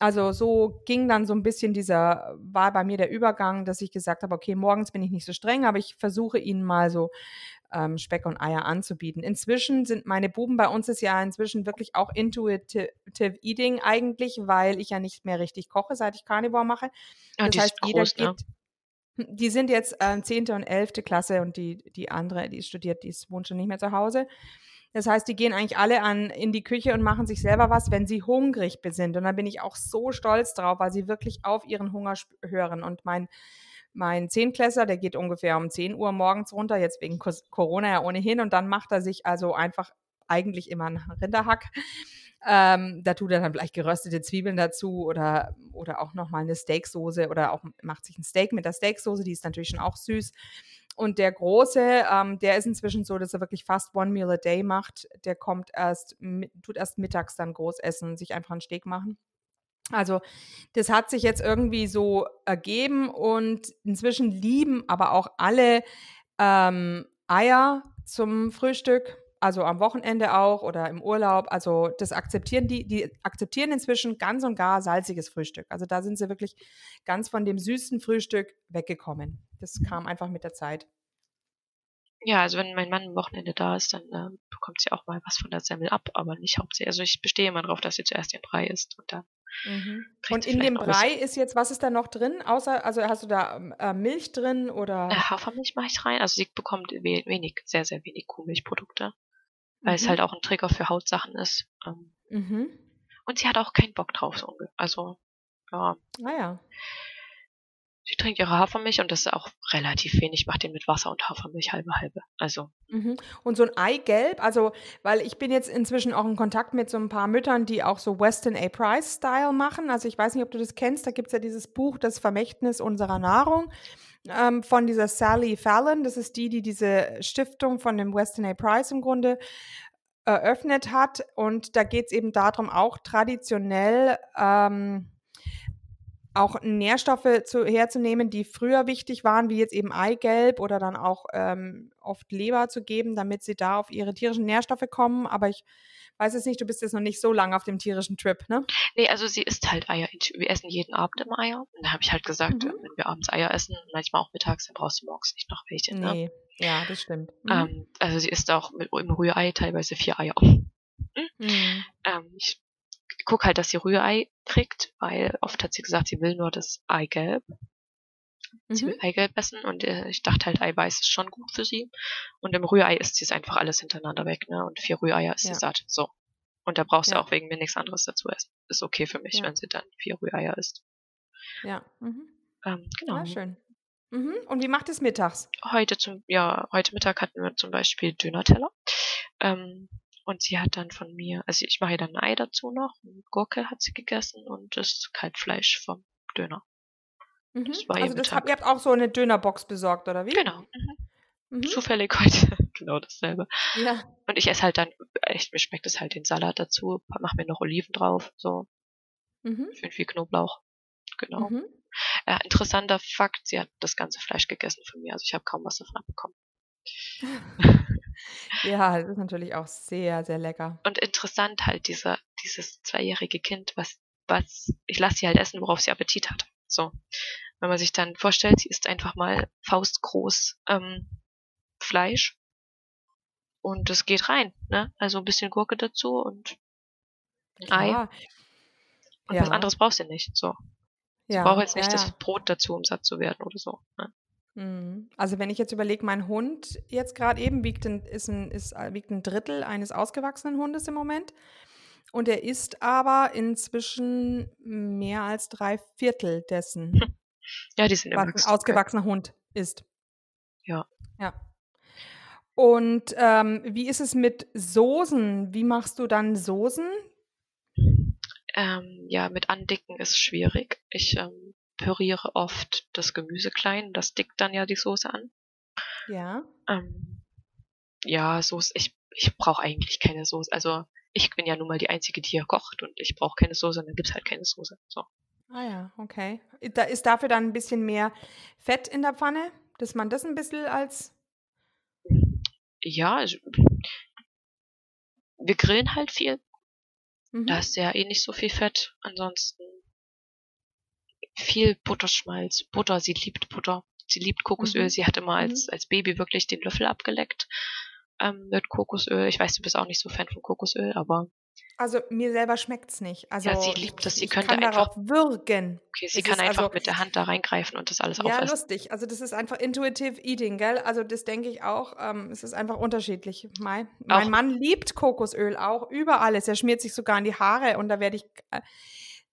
Also so ging dann so ein bisschen dieser, war bei mir der Übergang, dass ich gesagt habe, okay, morgens bin ich nicht so streng, aber ich versuche ihnen mal so ähm, Speck und Eier anzubieten. Inzwischen sind meine Buben, bei uns ist ja inzwischen wirklich auch Intuitive Eating eigentlich, weil ich ja nicht mehr richtig koche, seit ich Carnivore mache. Ja, Das die heißt, ist jeder groß, ne? Die sind jetzt äh, 10. und 11. Klasse und die, die andere, die studiert, die ist, wohnt schon nicht mehr zu Hause. Das heißt, die gehen eigentlich alle an, in die Küche und machen sich selber was, wenn sie hungrig sind. Und da bin ich auch so stolz drauf, weil sie wirklich auf ihren Hunger hören. Und mein, mein Zehnklässler, der geht ungefähr um 10 Uhr morgens runter, jetzt wegen Corona ja ohnehin. Und dann macht er sich also einfach eigentlich immer einen Rinderhack. Ähm, da tut er dann vielleicht geröstete Zwiebeln dazu oder, oder auch nochmal eine Steaksoße oder auch macht sich ein Steak mit der Steaksoße, die ist natürlich schon auch süß. Und der Große, ähm, der ist inzwischen so, dass er wirklich fast one meal a day macht. Der kommt erst, tut erst mittags dann groß essen, sich einfach einen Steak machen. Also das hat sich jetzt irgendwie so ergeben und inzwischen lieben aber auch alle ähm, Eier zum Frühstück, also am Wochenende auch oder im Urlaub. Also das akzeptieren die, die akzeptieren inzwischen ganz und gar salziges Frühstück. Also da sind sie wirklich ganz von dem süßen Frühstück weggekommen. Das kam einfach mit der Zeit. Ja, also wenn mein Mann am Wochenende da ist, dann äh, bekommt sie auch mal was von der Semmel ab, aber nicht hauptsächlich. Also ich bestehe immer darauf, dass sie zuerst den Brei isst und dann. Mhm. Und in dem. Brei ist jetzt, was ist da noch drin? Außer, also hast du da äh, Milch drin oder? Äh, Hafermilch mache ich rein. Also sie bekommt we wenig, sehr, sehr wenig Kuhmilchprodukte, weil es Mhm. halt auch ein Trigger für Hautsachen ist. Ähm, Mhm. und sie hat auch keinen Bock drauf. So. Also, ja, Ah sie trinkt ihre Hafermilch und das ist auch relativ wenig. Ich mache den mit Wasser und Hafermilch halbe halbe. Also, Mhm. Und so ein Eigelb, also, weil ich bin jetzt inzwischen auch in Kontakt mit so ein paar Müttern, die auch so Weston A. Price-Style machen. Also ich weiß nicht, ob du das kennst, da gibt es ja dieses Buch Das Vermächtnis unserer Nahrung ähm, von dieser Sally Fallon. Das ist die, die diese Stiftung von dem Weston A. Price im Grunde eröffnet hat. Und da geht es eben darum, auch traditionell ähm, auch Nährstoffe zu, herzunehmen, die früher wichtig waren, wie jetzt eben Eigelb oder dann auch ähm, oft Leber zu geben, damit sie da auf ihre tierischen Nährstoffe kommen. Aber ich weiß es nicht, du bist jetzt noch nicht so lange auf dem tierischen Trip, ne? nee, also sie isst halt Eier. Wir essen jeden Abend immer Eier. Und da habe ich halt gesagt, Mhm. wenn wir abends Eier essen, manchmal auch mittags, dann brauchst du morgens nicht noch welche. Ne? Nee, ja, das stimmt. Mhm. Ähm, also sie isst auch mit, im Rührei teilweise vier Eier. Mhm. Ähm, ich guck halt, dass sie Rührei kriegt, weil oft hat sie gesagt, sie will nur das Eigelb. Sie Mhm. will Eigelb essen und äh, ich dachte halt, Eiweiß ist schon gut für sie. Und im Rührei isst sie es einfach alles hintereinander weg, ne? Und vier Rühreier ist Ja. sie satt. So. Und da brauchst Ja. du auch wegen mir nichts anderes dazu essen. Ist okay für mich, Ja. wenn sie dann vier Rühreier isst. Ja. Mhm. Ähm, genau. Ah, schön. Mhm. Und wie macht es mittags? heute zum, ja, heute Mittag hatten wir zum Beispiel Dönerteller. Ähm, und sie hat dann von mir, also ich mache ihr dann ein Ei dazu noch, eine Gurke hat sie gegessen und das Kalbfleisch vom Döner. Mhm. Das war Also das habt, ihr habt auch so eine Dönerbox besorgt, oder wie? Genau. Mhm. Mhm. Zufällig heute genau dasselbe. Ja. Und ich esse halt dann, echt, mir schmeckt es halt den Salat dazu, mach mir noch Oliven drauf, so, Mhm. schön viel Knoblauch. Genau. Mhm. Äh, interessanter Fakt, sie hat das ganze Fleisch gegessen von mir, also ich habe kaum was davon abbekommen. Ja, das ist natürlich auch sehr, sehr lecker. und interessant halt dieser, dieses zweijährige Kind, was, was, ich lasse sie halt essen, worauf sie Appetit hat. So. Wenn man sich dann vorstellt, sie isst einfach mal faustgroß ähm, Fleisch und es geht rein, ne? Also ein bisschen Gurke dazu und ein Ei. Ja. Und ja. was anderes brauchst du nicht. So. Ja, braucht jetzt nicht ja, das. Brot dazu, um satt zu werden oder so. Ne? Mhm. Also wenn ich jetzt überlege, mein Hund jetzt gerade eben wiegt ein, ist ein, ist, äh, wiegt ein Drittel eines ausgewachsenen Hundes im Moment. Und er isst aber inzwischen mehr als drei Viertel dessen, Ja, die sind was ein ausgewachsener Hund isst. Ja. Ja. Und ähm, wie ist es mit Soßen? Wie machst du dann Soßen? Ähm, ja, mit Andicken ist schwierig. Ich ähm, püriere oft das Gemüse klein, das dickt dann ja die Soße an. Ja. Ähm, ja, Soße, ich, ich brauche eigentlich keine Soße. Also ich bin ja nun mal die Einzige, die hier kocht und ich brauche keine Soße, dann gibt's halt keine Soße. So. Ah ja, okay. Da ist dafür dann ein bisschen mehr Fett in der Pfanne, dass man das ein bisschen als Ja, also, wir grillen halt viel. Mhm. Da ist ja eh nicht so viel Fett. Ansonsten viel Butterschmalz. Butter, sie liebt Butter. Sie liebt Kokosöl. Mhm. Sie hat immer als, als Baby wirklich den Löffel abgeleckt ähm, mit Kokosöl. Ich weiß, du bist auch nicht so Fan von Kokosöl, aber Also mir selber schmeckt's nicht. Also Ja, sie liebt ich, das. Sie ich könnte kann einfach- darauf würgen. okay, sie Es kann einfach also- mit der Hand da reingreifen und das alles Ja, aufessen. lustig. Also das ist einfach intuitive Eating, gell? Also das denke ich auch. Ähm, es ist einfach unterschiedlich. Mein, mein Auch- Mann liebt Kokosöl auch über alles. Er schmiert sich sogar in die Haare und da werde ich. Äh,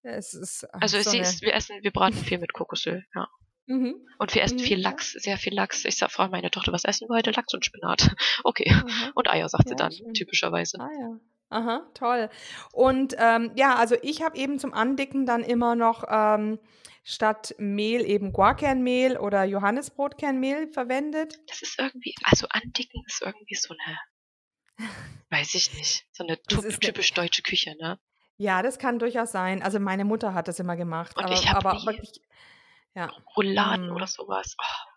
es ist Also so sie ist, wir essen, wir braten viel mit Kokosöl, ja. Mhm. Und wir essen Mhm. viel Lachs, sehr viel Lachs. Ich sag, frage meine Tochter, was essen wir heute? Lachs und Spinat. Okay. Aha. Und Eier, sagt sie Ja, dann, schön. typischerweise. Ah ja. Aha, toll. Und ähm, ja, also ich habe eben zum Andicken dann immer noch ähm, statt Mehl eben Guarkernmehl oder Johannisbrotkernmehl verwendet. Das ist irgendwie, also andicken ist irgendwie so eine, weiß ich nicht, so eine- typisch deutsche Küche, ne? Ja, das kann durchaus sein. Also meine Mutter hat das immer gemacht. Und aber, ich hab aber nie- wirklich, ja. Rouladen Mm. oder sowas. Oh,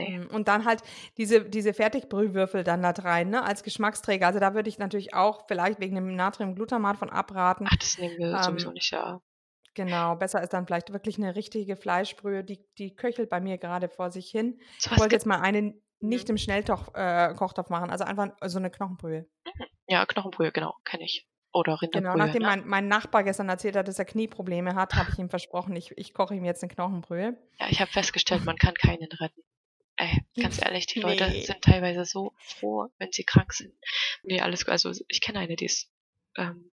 Nee. Mm, Und dann halt diese, diese Fertigbrühwürfel dann da rein, ne, als Geschmacksträger. Also da würde ich natürlich auch vielleicht wegen dem Natriumglutamat von abraten. ach, das nehmen wir Ähm, sowieso nicht, ja. Genau, besser ist dann vielleicht wirklich eine richtige Fleischbrühe, die, die köchelt bei mir gerade vor sich hin. Ich Sowas wollte jetzt mal einen, nicht im Schnellkochtopf äh, Kochtopf machen, also einfach so eine Knochenbrühe. Ja, Knochenbrühe, genau, kenne ich. Oder Genau, Rinderbrühe. nachdem ne? mein, mein Nachbar gestern erzählt hat, dass er Knieprobleme hat, habe ich ihm versprochen, ich, ich koche ihm jetzt eine Knochenbrühe. Ja, ich habe festgestellt, man kann keinen retten. Ey, ganz ehrlich, die Leute Nee. sind teilweise so froh, wenn sie krank sind. Nee, alles gut. Also ich kenne eine, die ist, ähm,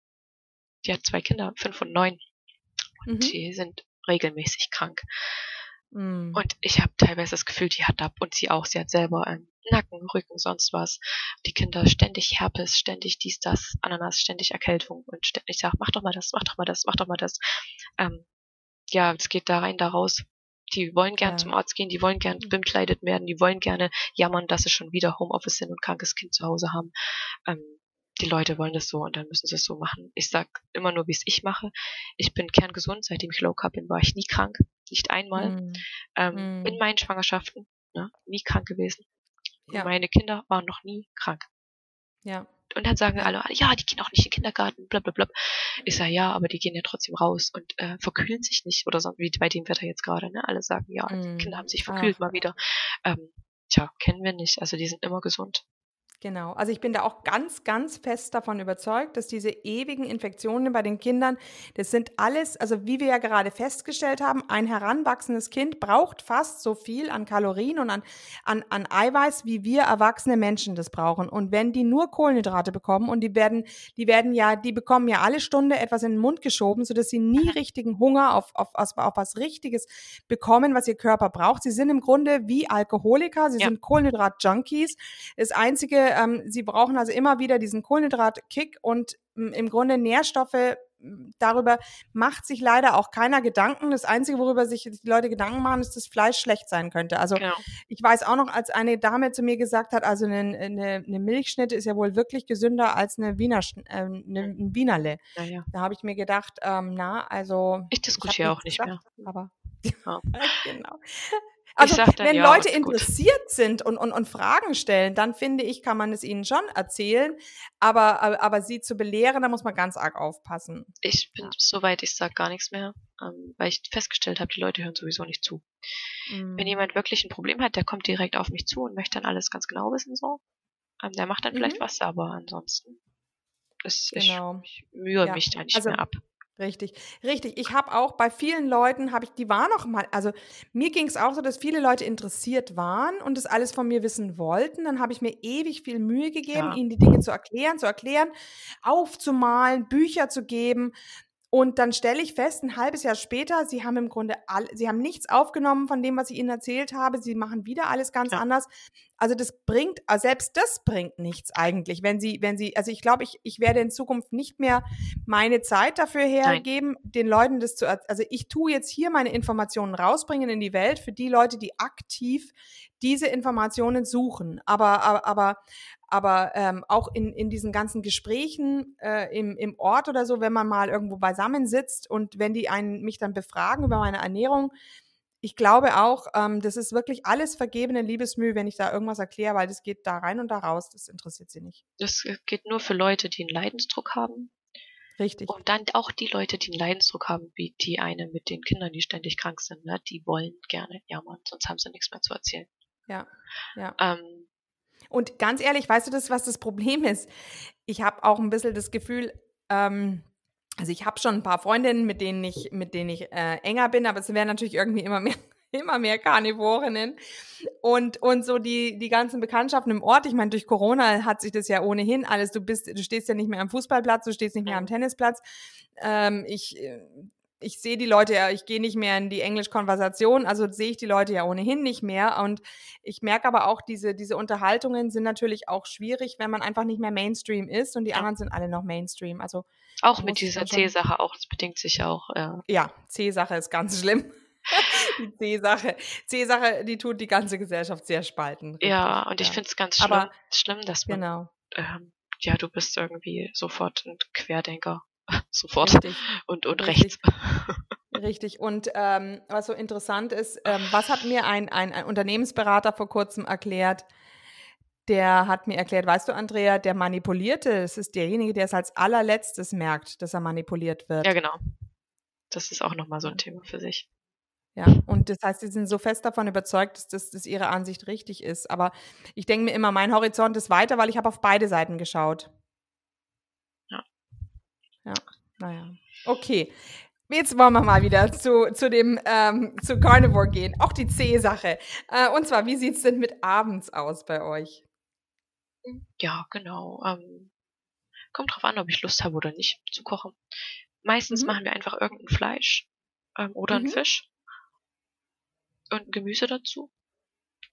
die hat zwei Kinder, fünf und neun. Mhm. Die sind regelmäßig krank. Mm. Und ich habe teilweise das Gefühl, die hat ab und sie auch, sie hat selber ähm, Nacken, Rücken, sonst was. Die Kinder ständig Herpes, ständig dies, das, Ananas, ständig Erkältung und ständig sagt, mach doch mal das, mach doch mal das, mach doch mal das. Ähm, ja, es geht da rein, da raus. Die wollen gern Ja. zum Arzt gehen, die wollen gern bemkleidet werden, die wollen gerne jammern, dass sie schon wieder Homeoffice sind und krankes Kind zu Hause haben. Ähm, die Leute wollen das so und dann müssen sie es so machen. Ich sag immer nur, wie es ich mache. Ich bin kerngesund, seitdem ich Low Carb bin, war ich nie krank, nicht einmal Mm. ähm, Mm. in meinen Schwangerschaften, ne, nie krank gewesen. Ja. Meine Kinder waren noch nie krank. Ja. Und dann sagen alle, ja, die gehen auch nicht in den Kindergarten, bla bla bla. Ich sage, ja, aber die gehen ja trotzdem raus und äh, verkühlen sich nicht oder so, wie bei dem Wetter jetzt gerade. Ne? Alle sagen, ja, die Mm. Kinder haben sich verkühlt Ach. mal wieder. Ähm, tja, kennen wir nicht. Also die sind immer gesund. Genau. Also ich bin da auch ganz, ganz fest davon überzeugt, dass diese ewigen Infektionen bei den Kindern, das sind alles, also wie wir ja gerade festgestellt haben, ein heranwachsendes Kind braucht fast so viel an Kalorien und an, an, an Eiweiß, wie wir erwachsene Menschen das brauchen. Und wenn die nur Kohlenhydrate bekommen und die werden, die werden ja, die bekommen ja alle Stunde etwas in den Mund geschoben, sodass sie nie richtigen Hunger auf, auf, auf, auf was Richtiges bekommen, was ihr Körper braucht. Sie sind im Grunde wie Alkoholiker, sie Ja. sind Kohlenhydrat-Junkies. Das Einzige, ähm, sie brauchen also immer wieder diesen Kohlenhydrat-Kick und m, im Grunde Nährstoffe. m, Darüber macht sich leider auch keiner Gedanken. Das Einzige, worüber sich die Leute Gedanken machen, ist, dass Fleisch schlecht sein könnte. Also Genau. ich weiß auch noch, als eine Dame zu mir gesagt hat, also eine, eine, eine Milchschnitte ist ja wohl wirklich gesünder als eine Wiener, äh, eine, ein Wienerle. Naja. Da habe ich mir gedacht, ähm, na, also Ich diskutiere auch nicht mehr. gesagt, Aber Ja. genau. Also dann, wenn ja, Leute gut. interessiert sind und, und, und Fragen stellen, dann finde ich, kann man es ihnen schon erzählen. Aber, aber, aber sie zu belehren, da muss man ganz arg aufpassen. Ich bin Ja. soweit, ich sag gar nichts mehr, ähm, weil ich festgestellt habe, die Leute hören sowieso nicht zu. Mm. Wenn jemand wirklich ein Problem hat, der kommt direkt auf mich zu und möchte dann alles ganz genau wissen, so. Ähm, der macht dann vielleicht Mhm. was, aber ansonsten ist, Genau. ich, ich mühe Ja. mich da nicht Also- mehr ab. Richtig, richtig. Ich habe auch bei vielen Leuten, habe ich, die waren noch mal, also mir ging es auch so, dass viele Leute interessiert waren und das alles von mir wissen wollten. Dann habe ich mir ewig viel Mühe gegeben, Ja. ihnen die Dinge zu erklären, zu erklären, aufzumalen, Bücher zu geben. Und dann stelle ich fest, ein halbes Jahr später, sie haben im Grunde all, sie haben nichts aufgenommen von dem, was ich ihnen erzählt habe. Sie machen wieder alles ganz Ja. anders. Also das bringt, also selbst das bringt nichts eigentlich, wenn sie, wenn sie, also ich glaube, ich, ich werde in Zukunft nicht mehr meine Zeit dafür hergeben, den Leuten das zu, also ich tue jetzt hier meine Informationen rausbringen in die Welt für die Leute, die aktiv diese Informationen suchen. Aber, aber, aber, aber ähm, auch in, in diesen ganzen Gesprächen äh, im, im Ort oder so, wenn man mal irgendwo beisammen sitzt und wenn die einen, mich dann befragen über meine Ernährung, ich glaube auch, ähm, das ist wirklich alles vergebene Liebesmühe, wenn ich da irgendwas erkläre, weil das geht da rein und da raus, das interessiert sie nicht. Das geht nur für Leute, die einen Leidensdruck haben. Richtig. Und dann auch die Leute, die einen Leidensdruck haben, wie die eine mit den Kindern, die ständig krank sind, ne? die wollen gerne jammern, sonst haben sie nichts mehr zu erzählen. Ja, ja. Ähm, Und ganz ehrlich, weißt du das, was das Problem ist? Ich habe auch ein bisschen das Gefühl, ähm, also ich habe schon ein paar Freundinnen, mit denen ich, mit denen ich äh, enger bin, aber es werden natürlich irgendwie immer mehr, immer mehr Karnivorinnen. Und, und so die, die ganzen Bekanntschaften im Ort, ich meine, durch Corona hat sich das ja ohnehin alles, du bist, du stehst ja nicht mehr am Fußballplatz, du stehst nicht mehr am Mhm. Tennisplatz. Ähm, ich, äh, ich sehe die Leute ja, ich gehe nicht mehr in die Englisch-Konversation, also sehe ich die Leute ja ohnehin nicht mehr. Und ich merke aber auch, diese, diese Unterhaltungen sind natürlich auch schwierig, wenn man einfach nicht mehr Mainstream ist und die Ja. anderen sind alle noch Mainstream. Also auch mit dieser C-Sache auch, das bedingt sich auch. Äh, ja, C-Sache ist ganz schlimm. die C-Sache, C-Sache, die tut die ganze Gesellschaft sehr spalten. ja, richtig, und ich ja. finde es ganz schlimm, Aber- schlimm, dass man, Genau, ähm, ja, du bist irgendwie sofort ein Querdenker. sofort. richtig. Und, und Richtig. rechts. Richtig. Und ähm, was so interessant ist, ähm, was hat mir ein, ein, ein Unternehmensberater vor kurzem erklärt? Der hat mir erklärt, weißt du, Andrea, der Manipulierte, das ist derjenige, der es als allerletztes merkt, dass er manipuliert wird. ja, genau. Das ist auch nochmal so ein Thema für sich. Ja, und das heißt, sie sind so fest davon überzeugt, dass das dass ihre Ansicht richtig ist. Aber ich denke mir immer, mein Horizont ist weiter, weil ich habe auf beide Seiten geschaut. Ja. Ja, naja. Okay. Jetzt wollen wir mal wieder zu, zu dem ähm, zu Carnivore gehen. Auch die C-Sache. Äh, und zwar, wie sieht es denn mit abends aus bei euch? Ja, genau. Ähm, kommt drauf an, ob ich Lust habe oder nicht zu kochen. Meistens Mhm. machen wir einfach irgendein Fleisch ähm, oder Mhm. einen Fisch und ein Gemüse dazu.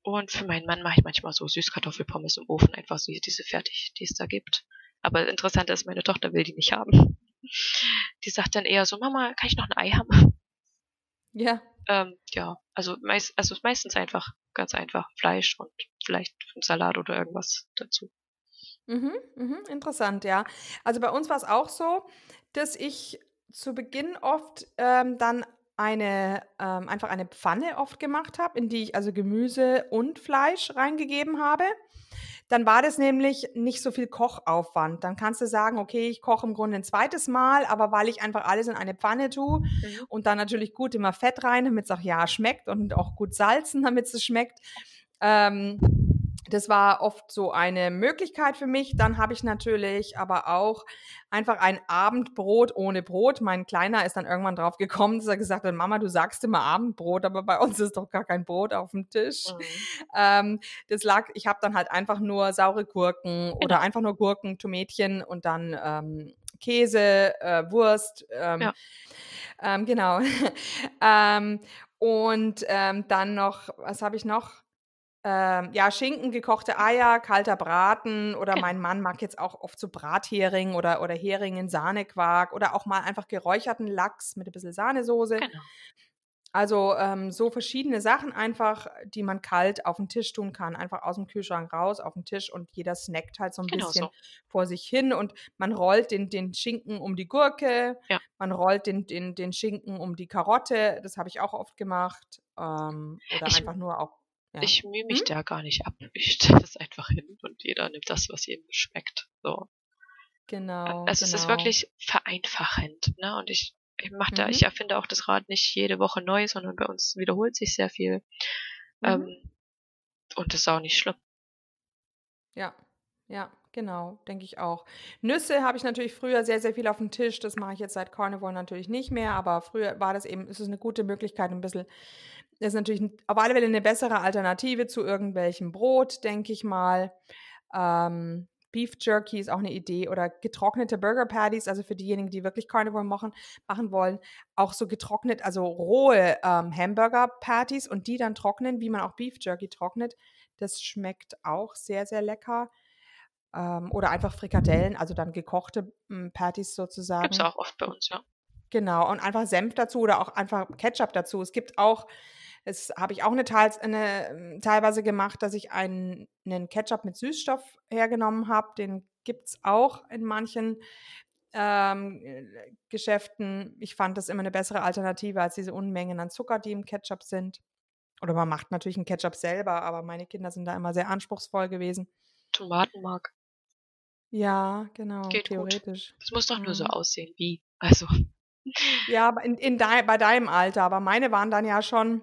Und für meinen Mann mache ich manchmal so Süßkartoffelpommes im Ofen, einfach so diese fertig, die es da gibt. Aber interessant ist, meine Tochter will die nicht haben. Die sagt dann eher so, Mama, kann ich noch ein Ei haben? Ja. Ähm, ja, also, meist, also meistens einfach, ganz einfach, Fleisch und vielleicht ein Salat oder irgendwas dazu. Mhm, mhm, interessant, ja. Also bei uns war es auch so, dass ich zu Beginn oft ähm, dann eine, ähm, einfach eine Pfanne oft gemacht habe, in die ich also Gemüse und Fleisch reingegeben habe. Dann war das nämlich nicht so viel Kochaufwand. Dann kannst du sagen, okay, ich koche im Grunde ein zweites Mal, aber weil ich einfach alles in eine Pfanne tue Mhm. und dann natürlich gut immer Fett rein, damit es auch ja schmeckt und auch gut salzen, damit es schmeckt. Ähm, das war oft so eine Möglichkeit für mich. Dann habe ich natürlich aber auch einfach ein Abendbrot ohne Brot. Mein Kleiner ist dann irgendwann drauf gekommen, dass er gesagt hat, Mama, du sagst immer Abendbrot, aber bei uns ist doch gar kein Brot auf dem Tisch. Mhm. Ähm, das lag, ich habe dann halt einfach nur saure Gurken oder Genau. einfach nur Gurken, Tomätchen und dann ähm, Käse, äh, Wurst. Ähm, Ja. ähm, genau. ähm, und ähm, dann noch, was habe ich noch? Ähm, ja, Schinken, gekochte Eier, kalter Braten oder mein Mann mag jetzt auch oft so Brathering oder, oder Hering in Sahnequark oder auch mal einfach geräucherten Lachs mit ein bisschen Sahnesoße. Genau. Also ähm, so verschiedene Sachen einfach, die man kalt auf den Tisch tun kann. Einfach aus dem Kühlschrank raus auf den Tisch und jeder snackt halt so ein Genau bisschen so. vor sich hin und man rollt den, den Schinken um die Gurke, Ja. man rollt den, den, den Schinken um die Karotte, das habe ich auch oft gemacht. Ähm, oder Ich- einfach nur auch. Ja. Ich mühe mich Hm? da gar nicht ab. Ich stelle das einfach hin und jeder nimmt das, was ihm schmeckt. So. genau. also genau. es ist wirklich vereinfachend, ne? Und ich, ich mache da, Mhm. ich erfinde auch das Rad nicht jede Woche neu, sondern bei uns wiederholt sich sehr viel. Mhm. Ähm, und das ist auch nicht schlimm. Ja, ja, genau, denke ich auch. Nüsse habe ich natürlich früher sehr, sehr viel auf dem Tisch. Das mache ich jetzt seit Carnivore natürlich nicht mehr, aber früher war das eben, ist es eine gute Möglichkeit, ein bisschen, ist natürlich auf alle Fälle eine bessere Alternative zu irgendwelchem Brot, denke ich mal. Ähm, Beef Jerky ist auch eine Idee oder getrocknete Burger Patties, also für diejenigen, die wirklich Carnivore machen, machen wollen, auch so getrocknet, also rohe ähm, Hamburger Patties und die dann trocknen, wie man auch Beef Jerky trocknet. Das schmeckt auch sehr, sehr lecker. Ähm, oder einfach Frikadellen, also dann gekochte m, Patties sozusagen. Gibt's auch oft bei uns, ja. Genau, und einfach Senf dazu oder auch einfach Ketchup dazu. Es gibt auch, das habe ich auch eine, eine ähm, teilweise gemacht, dass ich einen, einen Ketchup mit Süßstoff hergenommen habe. Den gibt es auch in manchen ähm, äh, Geschäften. Ich fand das immer eine bessere Alternative als diese Unmengen an Zucker, die im Ketchup sind. Oder man macht natürlich einen Ketchup selber, aber meine Kinder sind da immer sehr anspruchsvoll gewesen. Tomatenmark. Ja, genau, Geht theoretisch. Das muss doch nur so aussehen wie. Also, Ja, in, in dei, bei deinem Alter, aber meine waren dann ja schon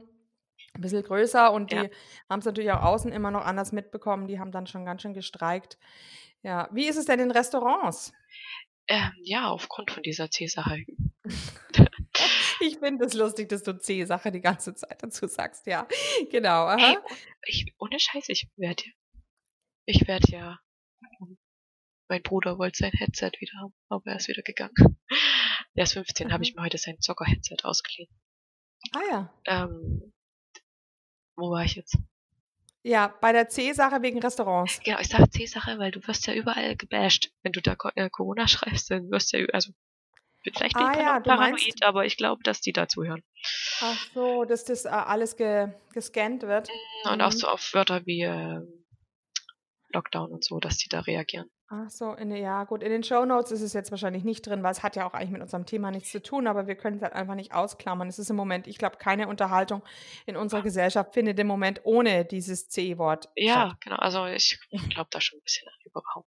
ein bisschen größer und die Ja. haben es natürlich auch außen immer noch anders mitbekommen. Die haben dann schon ganz schön gestreikt. Ja, wie ist es denn in Restaurants? ähm, ja, aufgrund von dieser C-Sache. Ich finde es lustig, dass du C-Sache die ganze Zeit dazu sagst. Ja, genau. Hey, Aha. oh- ich, ohne Scheiß, ich werde ja. Ich werde ja. Mein Bruder wollte sein Headset wieder haben, aber er ist wieder gegangen. Der ist 15, habe ich mir heute sein Zocker-Headset ausgeliehen. Ah ja. Ähm, wo war ich jetzt? Ja, bei der C-Sache wegen Restaurants. Genau, ich sage C-Sache, weil du wirst ja überall gebasht. Wenn du da äh, Corona schreibst, dann wirst du ja, also, vielleicht bin Ah ich ja, paranoid, meinst- aber ich glaube, dass die dazuhören. Ach so, dass das äh, alles ge gescannt wird. Und auch Mhm. so auf Wörter wie ähm, Lockdown und so, dass die da reagieren. Ach so, in, ja gut, in den Shownotes ist es jetzt wahrscheinlich nicht drin, weil es hat ja auch eigentlich mit unserem Thema nichts zu tun, aber wir können es halt einfach nicht ausklammern. Es ist im Moment, ich glaube, keine Unterhaltung in unserer Gesellschaft findet im Moment ohne dieses C-Wort Ja, statt. genau. Also ich glaube da schon ein bisschen an überhaupt.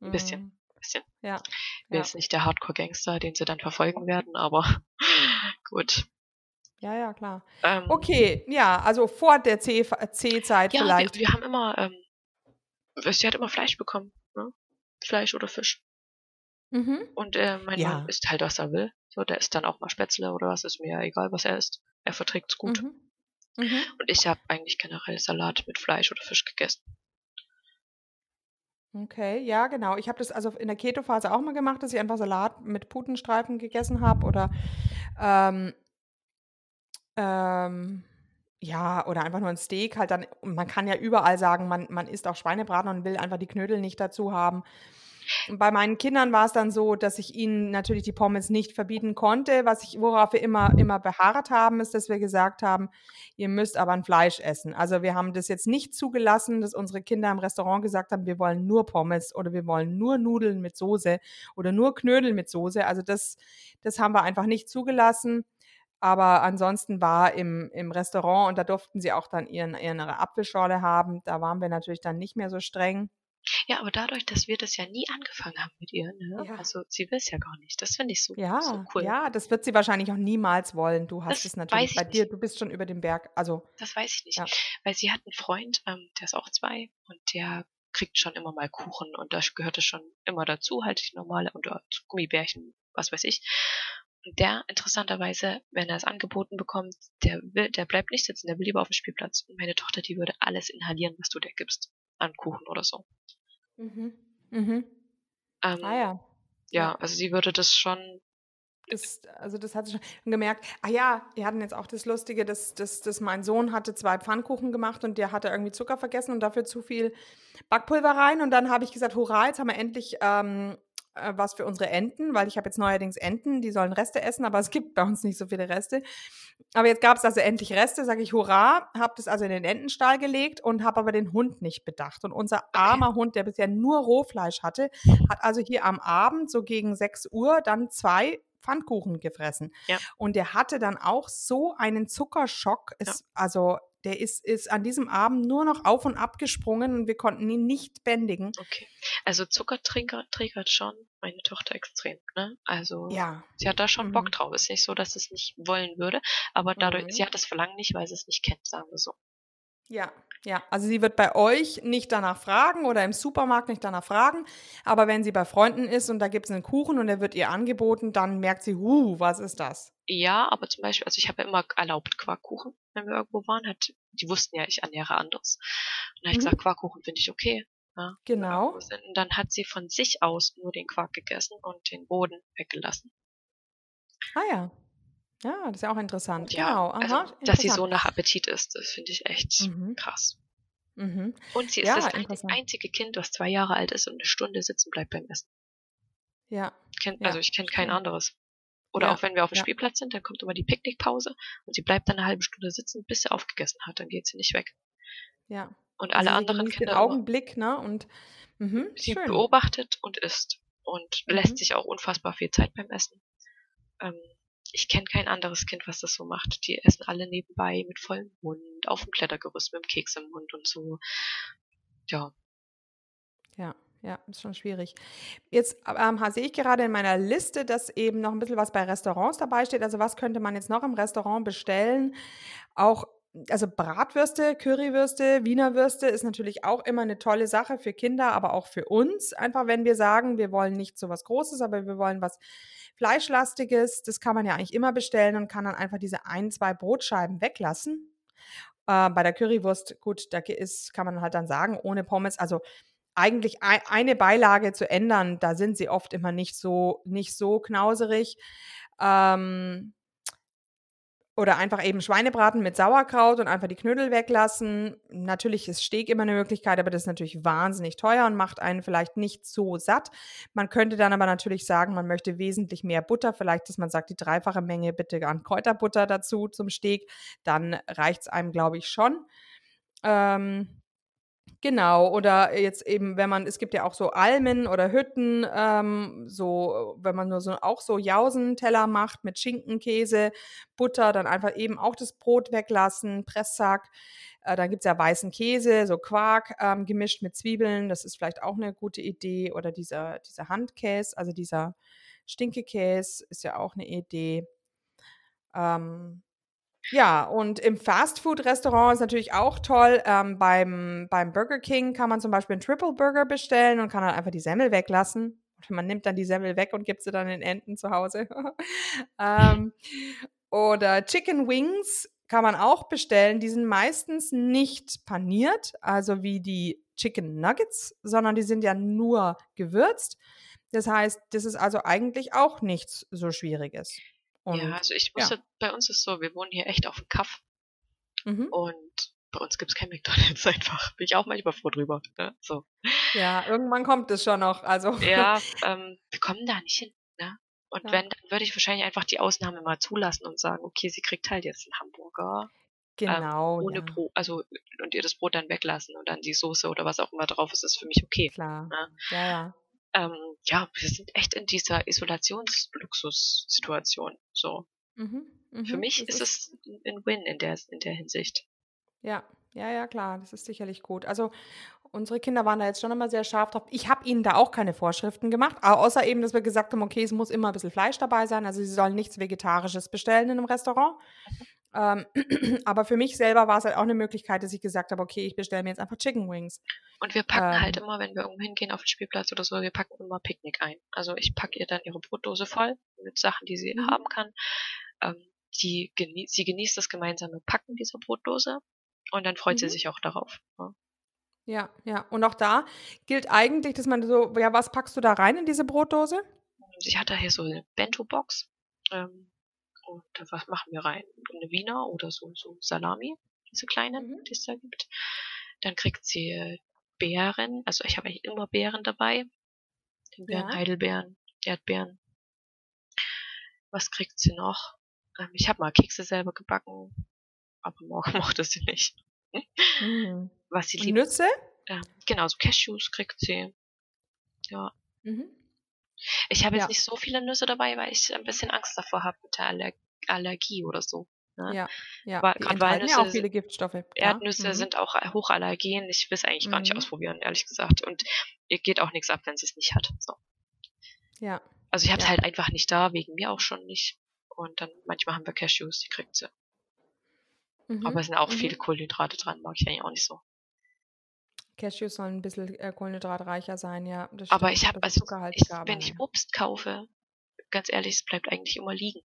ein bisschen. Mhm. bisschen. Ja, Ich bin ja, jetzt nicht der Hardcore-Gangster, den sie dann verfolgen werden, aber gut. ja, ja, klar. Ähm, Okay, ja, also vor der C- C-Zeit ja, wir, vielleicht. wir haben immer, ähm, sie hat immer Fleisch bekommen, ne? Fleisch oder Fisch. Mhm. Und äh, mein Ja. Mann isst halt, was er will. So, der isst dann auch mal Spätzle oder was, ist mir ja egal, was er isst. Er verträgt's gut. Mhm. Mhm. Und ich habe eigentlich generell Salat mit Fleisch oder Fisch gegessen. Okay, ja, genau. Ich habe das also in der Keto-Phase auch mal gemacht, dass ich einfach Salat mit Putenstreifen gegessen habe oder ähm, ähm, ja, oder einfach nur ein Steak halt dann. Man kann ja überall sagen, man, man isst auch Schweinebraten und will einfach die Knödel nicht dazu haben. Bei meinen Kindern war es dann so, dass ich ihnen natürlich die Pommes nicht verbieten konnte. Was ich, worauf wir immer, immer beharrt haben, ist, dass wir gesagt haben, ihr müsst aber ein Fleisch essen. Also wir haben das jetzt nicht zugelassen, dass unsere Kinder im Restaurant gesagt haben, wir wollen nur Pommes oder wir wollen nur Nudeln mit Soße oder nur Knödel mit Soße. Also das, das haben wir einfach nicht zugelassen. Aber ansonsten war im, im Restaurant und da durften sie auch dann ihren, ihre Apfelschorle haben. Da waren wir natürlich dann nicht mehr so streng. Ja, aber dadurch, dass wir das ja nie angefangen haben mit ihr, ne? Ja. Also sie will es ja gar nicht. Das finde ich so, Ja, so cool. ja, das wird sie wahrscheinlich auch niemals wollen. Du hast Das es natürlich bei ich dir, nicht. du bist schon über dem Berg. Also, Das weiß ich nicht. Ja. Weil sie hat einen Freund, ähm, der ist auch zwei und der kriegt schon immer mal Kuchen und da gehört es schon immer dazu, halt normale und Gummibärchen, was weiß ich. Und der, interessanterweise, wenn er es angeboten bekommt, der will, der bleibt nicht sitzen, der will lieber auf dem Spielplatz. Und meine Tochter, die würde alles inhalieren, was du dir gibst. An Kuchen oder so. mhm. Mhm. Ähm, Ah ja. ja, also sie würde das schon Das, also das hat sie schon gemerkt. Ah ja, wir hatten jetzt auch das Lustige, dass, dass, dass mein Sohn hatte zwei Pfannkuchen gemacht und der hatte irgendwie Zucker vergessen und dafür zu viel Backpulver rein. Und dann habe ich gesagt, hurra, jetzt haben wir endlich ähm, äh, was für unsere Enten, weil ich habe jetzt neuerdings Enten, die sollen Reste essen, aber es gibt bei uns nicht so viele Reste. Aber jetzt gab es also endlich Reste, sage ich hurra, habe das also in den Entenstall gelegt und habe aber den Hund nicht bedacht. Und unser armer Hund, der bisher nur Rohfleisch hatte, hat also hier am Abend so gegen 6 Uhr dann zwei Pfannkuchen gefressen. Ja. Und der hatte dann auch so einen Zuckerschock. Es, Also der ist, ist an diesem Abend nur noch auf und ab gesprungen und wir konnten ihn nicht bändigen. Okay. Also Zucker triggert, schon meine Tochter extrem, ne? Also Ja. sie hat da schon Mhm. Bock drauf. Ist nicht so, dass sie es nicht wollen würde, aber dadurch, Mhm. sie hat das Verlangen nicht, weil sie es nicht kennt, sagen wir so. Ja, ja. Also sie wird bei euch nicht danach fragen oder im Supermarkt nicht danach fragen. Aber wenn sie bei Freunden ist und da gibt es einen Kuchen und der wird ihr angeboten, dann merkt sie, huh, was ist das? Ja, aber zum Beispiel, also ich habe ja immer erlaubt Quarkkuchen, wenn wir irgendwo waren, hat, die wussten ja, ich ernähre anders. Und dann habe ich Mhm. gesagt, Quarkkuchen finde ich okay. Ja, Genau. Und dann hat sie von sich aus nur den Quark gegessen und den Boden weggelassen. Ah ja. Ja, das ist ja auch interessant. Ja, genau. Aha, also, dass sie so interessant. nach Appetit ist, das finde ich echt Mhm. krass. Mhm. Und sie ist Ja, das ein, interessant. einzige Kind, das zwei Jahre alt ist und eine Stunde sitzen bleibt beim Essen. Ja. Kennt, Ja, also ich kenne kein anderes. Oder Ja, auch wenn wir auf dem. Spielplatz sind, dann kommt immer die Picknickpause und sie bleibt dann eine halbe Stunde sitzen, bis sie aufgegessen hat. Dann geht sie nicht weg. Ja. Und alle also anderen den Kinder immer, Augenblick, ne? Und mhm, sie schön. beobachtet und isst und Mhm. lässt sich auch unfassbar viel Zeit beim Essen. Ähm, ich kenne kein anderes Kind, was das so macht. Die essen alle nebenbei mit vollem Mund, auf dem Klettergerüst mit dem Keks im Mund und so. Ja, Ja, ja, ist schon schwierig. Jetzt ähm, sehe ich gerade in meiner Liste, dass eben noch ein bisschen was bei Restaurants dabei steht. Also was könnte man jetzt noch im Restaurant bestellen? Auch, also Bratwürste, Currywürste, Wiener Würste ist natürlich auch immer eine tolle Sache für Kinder, aber auch für uns. Einfach wenn wir sagen, wir wollen nicht so was Großes, aber wir wollen was Fleischlastiges. Das kann man ja eigentlich immer bestellen und kann dann einfach diese ein, zwei Brotscheiben weglassen. Äh, bei der Currywurst, gut, da ist, kann man halt dann sagen, ohne Pommes, also eigentlich ei- eine Beilage zu ändern, da sind sie oft immer nicht so, nicht so knauserig. Ähm, oder einfach eben Schweinebraten mit Sauerkraut und einfach die Knödel weglassen. Natürlich ist Steak immer eine Möglichkeit, aber das ist natürlich wahnsinnig teuer und macht einen vielleicht nicht so satt. Man könnte dann aber natürlich sagen, man möchte wesentlich mehr Butter. Vielleicht, dass man sagt, die dreifache Menge bitte an Kräuterbutter dazu zum Steak. Dann reicht es einem, glaube ich, schon. Ähm, Genau, oder jetzt eben, wenn man, es gibt ja auch so Almen oder Hütten, ähm, so, wenn man nur so auch so Jausenteller macht mit Schinken, Käse, Butter, dann einfach eben auch das Brot weglassen, Presssack. Äh, dann gibt's ja weißen Käse, so Quark ähm, gemischt mit Zwiebeln, das ist vielleicht auch eine gute Idee. Oder dieser, dieser Handkäse, also dieser Stinkekäse ist ja auch eine Idee. Ähm, Ja, und im Fastfood-Restaurant ist natürlich auch toll. Ähm, beim, beim Burger King kann man zum Beispiel einen Triple Burger bestellen und kann dann einfach die Semmel weglassen. Man nimmt dann die Semmel weg und gibt sie dann den Enten zu Hause. ähm, oder Chicken Wings kann man auch bestellen. Die sind meistens nicht paniert, also wie die Chicken Nuggets, sondern die sind ja nur gewürzt. Das heißt, das ist also eigentlich auch nichts so Schwieriges. Und, ja, also ich wusste, ja. bei uns ist so, wir wohnen hier echt auf dem Kaff. Mhm. Und bei uns gibt es kein McDonalds einfach. Bin ich auch manchmal froh drüber. Ne? So. Ja, irgendwann kommt es schon noch. Also. Ja, ähm, wir kommen da nicht hin. Ne? Und ja. wenn, dann würde ich wahrscheinlich einfach die Ausnahme mal zulassen und sagen, okay, sie kriegt halt jetzt einen Hamburger. Ähm, genau. Ähm, ohne ja. Brot, also und ihr das Brot dann weglassen und dann die Soße oder was auch immer drauf ist, ist für mich okay. Klar. Ne? Ja, ja ähm, ja, wir sind echt in dieser Isolationsluxussituation. So. Mhm, mh, Für mich ist, es ein Win in der, in der Hinsicht. Ja, ja, ja, klar, das ist sicherlich gut. Also unsere Kinder waren da jetzt schon immer sehr scharf drauf. Ich habe ihnen da auch keine Vorschriften gemacht, außer eben, dass wir gesagt haben, okay, es muss immer ein bisschen Fleisch dabei sein. Also sie sollen nichts Vegetarisches bestellen in einem Restaurant. Ähm, aber für mich selber war es halt auch eine Möglichkeit, dass ich gesagt habe, okay, ich bestelle mir jetzt einfach Chicken Wings. Und wir packen halt ähm, halt immer, wenn wir irgendwo hingehen auf den Spielplatz oder so, wir packen immer Picknick ein. Also ich packe ihr dann ihre Brotdose voll mit Sachen, die sie mhm. haben kann. Ähm, die genie sie genießt das gemeinsame Packen dieser Brotdose und dann freut mhm. sie sich auch darauf. Ja. ja, ja. Und auch da gilt eigentlich, dass man so, ja, was packst du da rein in diese Brotdose? Sie hat da hier so eine Bento-Box. Ähm, und was machen wir rein? Eine Wiener oder so, so Salami, diese kleinen, mhm. die es da gibt. Dann kriegt sie Beeren, also ich habe eigentlich immer Beeren dabei. Himbeeren, ja. Heidelbeeren, Erdbeeren. Was kriegt sie noch? Ähm, ich habe mal Kekse selber gebacken, aber morgen mochte sie nicht. Mhm. Was sie liebt. Nüsse? Äh, genau, so Cashews kriegt sie. Ja. Mhm. Ich habe jetzt ja. nicht so viele Nüsse dabei, weil ich ein bisschen Angst davor habe mit der Aller Allergie oder so. Ne? Ja, ja. Aber die enthalten ja auch viele Giftstoffe. Erdnüsse mhm. sind auch hochallergen. Ich will es eigentlich mhm. gar nicht mhm. ausprobieren, ehrlich gesagt. Und ihr geht auch nichts ab, wenn sie es nicht hat. So. Ja. Also ich habe es ja. halt einfach nicht da, wegen mir auch schon nicht. Und dann manchmal haben wir Cashews, die kriegt sie. Mhm. Aber es sind auch mhm. viele Kohlenhydrate dran, mag ich eigentlich auch nicht so. Cashews sollen ein bisschen äh, kohlenhydratreicher sein, ja. Aber ich habe, also, ich, wenn ich Obst kaufe, ganz ehrlich, es bleibt eigentlich immer liegen.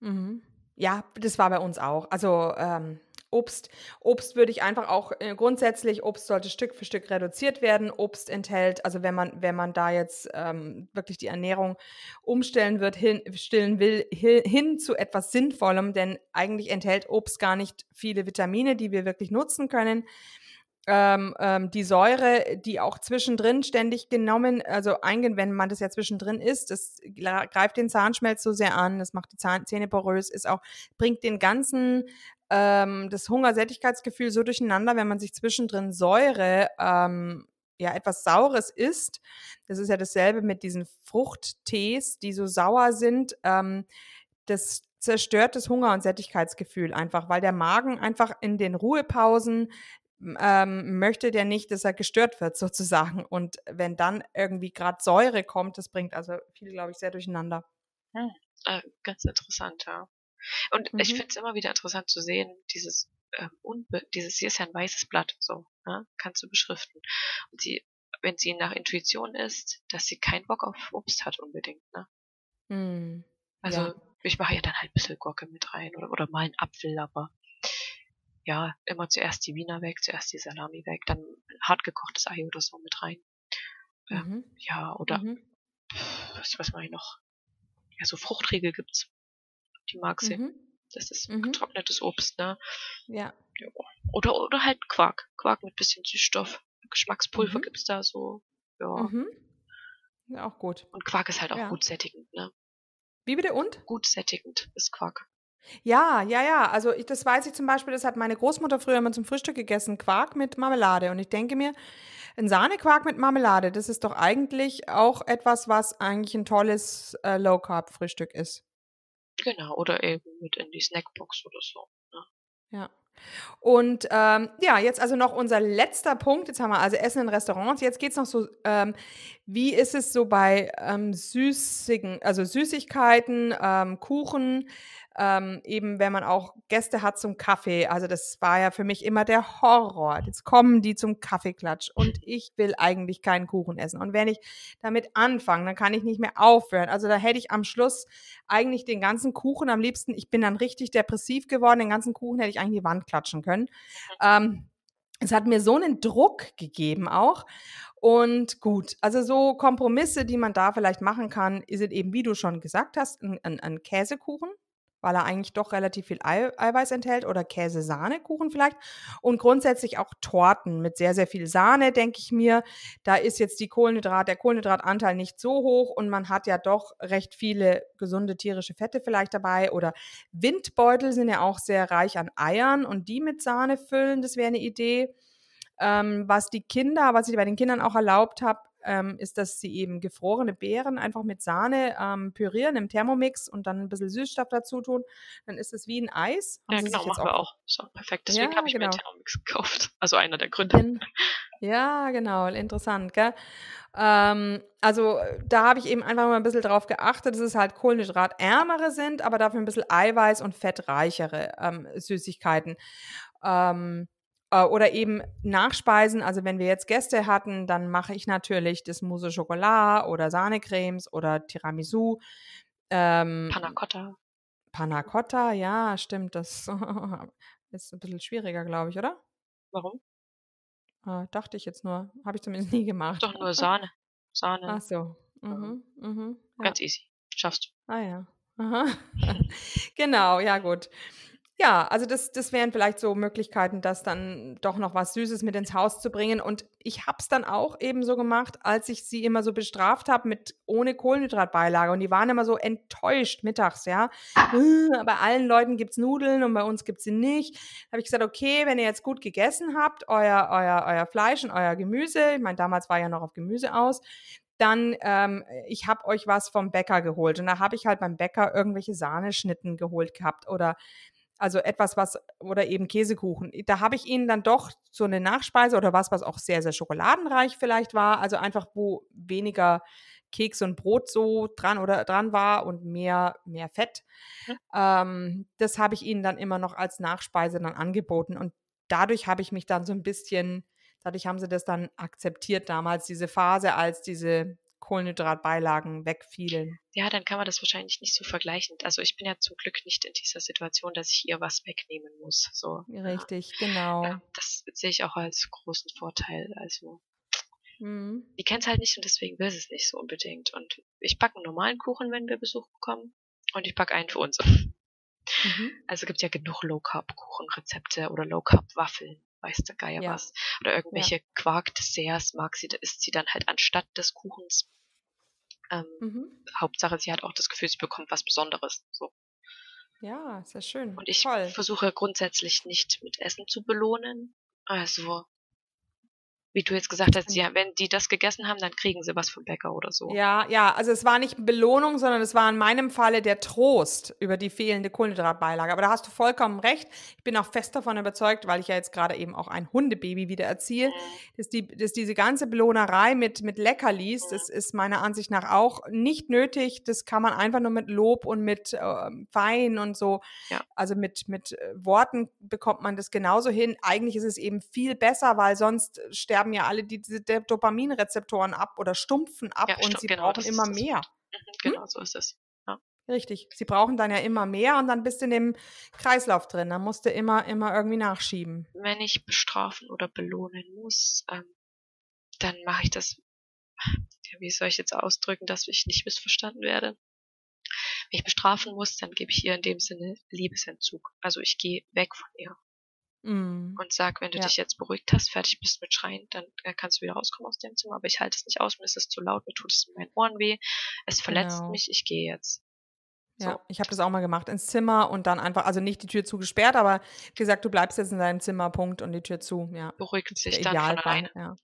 Mhm. Ja, das war bei uns auch. Also ähm, Obst, Obst würde ich einfach auch äh, grundsätzlich, Obst sollte Stück für Stück reduziert werden. Obst enthält, also wenn man, wenn man da jetzt ähm, wirklich die Ernährung umstellen wird, hin, stillen will, hin, hin zu etwas Sinnvollem, denn eigentlich enthält Obst gar nicht viele Vitamine, die wir wirklich nutzen können ähm, ähm, die Säure, die auch zwischendrin ständig genommen, also eingehen, wenn man das ja zwischendrin isst, das greift den Zahnschmelz so sehr an, das macht die Zahn Zähne porös, ist auch, bringt den ganzen ähm, das Hungersättigkeitsgefühl so durcheinander, wenn man sich zwischendrin Säure ähm, ja etwas Saures isst. Das ist ja dasselbe mit diesen Fruchttees, die so sauer sind. Ähm, das zerstört das Hunger- und Sättigkeitsgefühl einfach, weil der Magen einfach in den Ruhepausen ähm, möchte der nicht, dass er gestört wird sozusagen. Und wenn dann irgendwie gerade Säure kommt, das bringt also viel, glaube ich, sehr durcheinander. Hm. Äh, ganz interessant, ja. Und mhm. ich finde es immer wieder interessant zu sehen, dieses, ähm, Unbe dieses, hier ist ja ein weißes Blatt, so, ne? kannst du beschriften. Und sie, wenn sie nach Intuition ist, dass sie keinen Bock auf Obst hat unbedingt, ne? Mhm. Also, ja. ich mache ja dann halt ein bisschen Gurke mit rein oder, oder mal einen Apfel, aber ja, immer zuerst die Wiener weg, zuerst die Salami weg, dann hart gekochtes Ei oder so mit rein. Ähm, mhm. Ja, oder mhm. was, was mache ich noch? Ja, so Fruchtriegel gibt's. Die mag sie. Mhm. Das ist mhm. getrocknetes Obst, ne? Ja. ja. Oder, oder halt Quark. Quark mit bisschen Süßstoff. Geschmackspulver mhm. gibt's da so. Ja. Mhm. Ja, auch gut. Und Quark ist halt auch ja. gut sättigend, ne? Wie bitte und? Gut sättigend ist Quark. Ja, ja, ja. Also ich, das weiß ich zum Beispiel, das hat meine Großmutter früher immer zum Frühstück gegessen, Quark mit Marmelade. Und ich denke mir, ein Sahnequark mit Marmelade, das ist doch eigentlich auch etwas, was eigentlich ein tolles äh, Low-Carb-Frühstück ist. Genau, oder eben mit in die Snackbox oder so. Ne? Ja. Und ähm, ja, jetzt also noch unser letzter Punkt. Jetzt haben wir also Essen in Restaurants. Jetzt geht es noch so, ähm, wie ist es so bei ähm, süßigen, also Süßigkeiten, ähm, Kuchen? ähm, eben wenn man auch Gäste hat zum Kaffee. Also das war ja für mich immer der Horror. Jetzt kommen die zum Kaffeeklatsch und ich will eigentlich keinen Kuchen essen. Und wenn ich damit anfange, dann kann ich nicht mehr aufhören. Also da hätte ich am Schluss eigentlich den ganzen Kuchen am liebsten, ich bin dann richtig depressiv geworden, den ganzen Kuchen hätte ich eigentlich in die Wand klatschen können. Ähm, es hat mir so einen Druck gegeben auch. Und gut, also so Kompromisse, die man da vielleicht machen kann, sind eben, wie du schon gesagt hast, ein, ein, ein Käsekuchen, weil er eigentlich doch relativ viel Ei, Eiweiß enthält oder Käse-Sahne-Kuchen vielleicht. Und grundsätzlich auch Torten mit sehr, sehr viel Sahne, denke ich mir. Da ist jetzt die Kohlenhydrat, der Kohlenhydratanteil nicht so hoch und man hat ja doch recht viele gesunde tierische Fette vielleicht dabei. Oder Windbeutel sind ja auch sehr reich an Eiern und die mit Sahne füllen, das wäre eine Idee. Ähm, was die Kinder, was ich bei den Kindern auch erlaubt habe, ähm, ist, dass sie eben gefrorene Beeren einfach mit Sahne ähm, pürieren im Thermomix und dann ein bisschen Süßstoff dazu tun. Dann ist es wie ein Eis. Haben ja, genau, machen wir auch. Ist auch perfekt. Deswegen ja, habe ich genau. mir Thermomix gekauft. Also einer der Gründe. Ja, genau, interessant, gell? Ähm, also da habe ich eben einfach mal ein bisschen drauf geachtet, dass es halt kohlenhydratärmere sind, aber dafür ein bisschen Eiweiß- und fettreichere ähm, Süßigkeiten. Ähm, äh, oder eben Nachspeisen, also wenn wir jetzt Gäste hatten, dann mache ich natürlich das Mousse Chocolat oder Sahnecremes oder Tiramisu. Ähm, Panna Cotta. Panna Cotta, ja, stimmt. Das ist ein bisschen schwieriger, glaube ich, oder? Warum? Äh, dachte ich jetzt nur. Habe ich zumindest nie gemacht. Doch nur Sahne. Sahne. Ach so. Mhm, mhm, ja. Ganz easy. Schaffst du. Ah ja. Aha. genau, ja gut. Ja, also das, das wären vielleicht so Möglichkeiten, das dann doch noch was Süßes mit ins Haus zu bringen. Und ich habe es dann auch eben so gemacht, als ich sie immer so bestraft habe mit ohne Kohlenhydratbeilage. Und die waren immer so enttäuscht mittags, ja. Äh, bei allen Leuten gibt es Nudeln und bei uns gibt es sie nicht. Da habe ich gesagt, okay, wenn ihr jetzt gut gegessen habt, euer, euer, euer Fleisch und euer Gemüse, ich meine, damals war ja noch auf Gemüse aus, dann, ähm, ich habe euch was vom Bäcker geholt. Und da habe ich halt beim Bäcker irgendwelche Sahneschnitten geholt gehabt oder also etwas, was, oder eben Käsekuchen. Da habe ich ihnen dann doch so eine Nachspeise oder was, was auch sehr, sehr schokoladenreich vielleicht war. Also einfach, wo weniger Keks und Brot so dran oder dran war und mehr, mehr Fett. Mhm. Ähm, das habe ich ihnen dann immer noch als Nachspeise dann angeboten. Und dadurch habe ich mich dann so ein bisschen, dadurch haben sie das dann akzeptiert damals, diese Phase, als diese Kohlenhydratbeilagen wegfielen. Ja, dann kann man das wahrscheinlich nicht so vergleichen. Also ich bin ja zum Glück nicht in dieser Situation, dass ich ihr was wegnehmen muss. So. Richtig, genau. Ja, das sehe ich auch als großen Vorteil. Also mhm. die kennt es halt nicht und deswegen will sie es nicht so unbedingt. Und ich backe einen normalen Kuchen, wenn wir Besuch bekommen. Und ich backe einen für uns. Mhm. Also gibt ja genug Low Carb Kuchenrezepte oder Low Carb Waffeln weiß der Geier ja. was. Oder irgendwelche ja. Quark-Desserts mag sie, da isst sie dann halt anstatt des Kuchens. Ähm, mhm. Hauptsache, sie hat auch das Gefühl, sie bekommt was Besonderes. So. Ja, sehr schön. Und ich Toll. versuche grundsätzlich nicht mit Essen zu belohnen. Also wie du jetzt gesagt hast, ja, wenn die das gegessen haben, dann kriegen sie was vom Bäcker oder so. Ja, ja, also es war nicht Belohnung, sondern es war in meinem Falle der Trost über die fehlende Kohlenhydratbeilage. Aber da hast du vollkommen recht. Ich bin auch fest davon überzeugt, weil ich ja jetzt gerade eben auch ein Hundebaby wieder erziehe, mhm. dass, die, dass diese ganze Belohnerei mit, mit Leckerlis, mhm. das ist meiner Ansicht nach auch nicht nötig. Das kann man einfach nur mit Lob und mit äh, Fein und so, ja. also mit, mit äh, Worten bekommt man das genauso hin. Eigentlich ist es eben viel besser, weil sonst sterben sterben ja alle diese Dopaminrezeptoren ab oder stumpfen ab ja, und sie genau, brauchen immer mehr. Mhm, genau, hm? so ist es. Ja. Richtig. Sie brauchen dann ja immer mehr und dann bist du in dem Kreislauf drin. Dann musst du immer, immer irgendwie nachschieben. Wenn ich bestrafen oder belohnen muss, ähm, dann mache ich das, wie soll ich jetzt ausdrücken, dass ich nicht missverstanden werde. Wenn ich bestrafen muss, dann gebe ich ihr in dem Sinne Liebesentzug. Also ich gehe weg von ihr. Mm. Und sag, wenn du ja. dich jetzt beruhigt hast, fertig bist mit Schreien, dann äh, kannst du wieder rauskommen aus dem Zimmer. Aber ich halte es nicht aus, mir ist es zu laut, mir tut es in meinen Ohren weh, es verletzt genau. mich, ich gehe jetzt. So. Ja, ich habe das auch mal gemacht, ins Zimmer und dann einfach, also nicht die Tür zugesperrt, aber gesagt, du bleibst jetzt in deinem Zimmer, Punkt, und die Tür zu, ja. Beruhigt sich dann von alleine. Ja.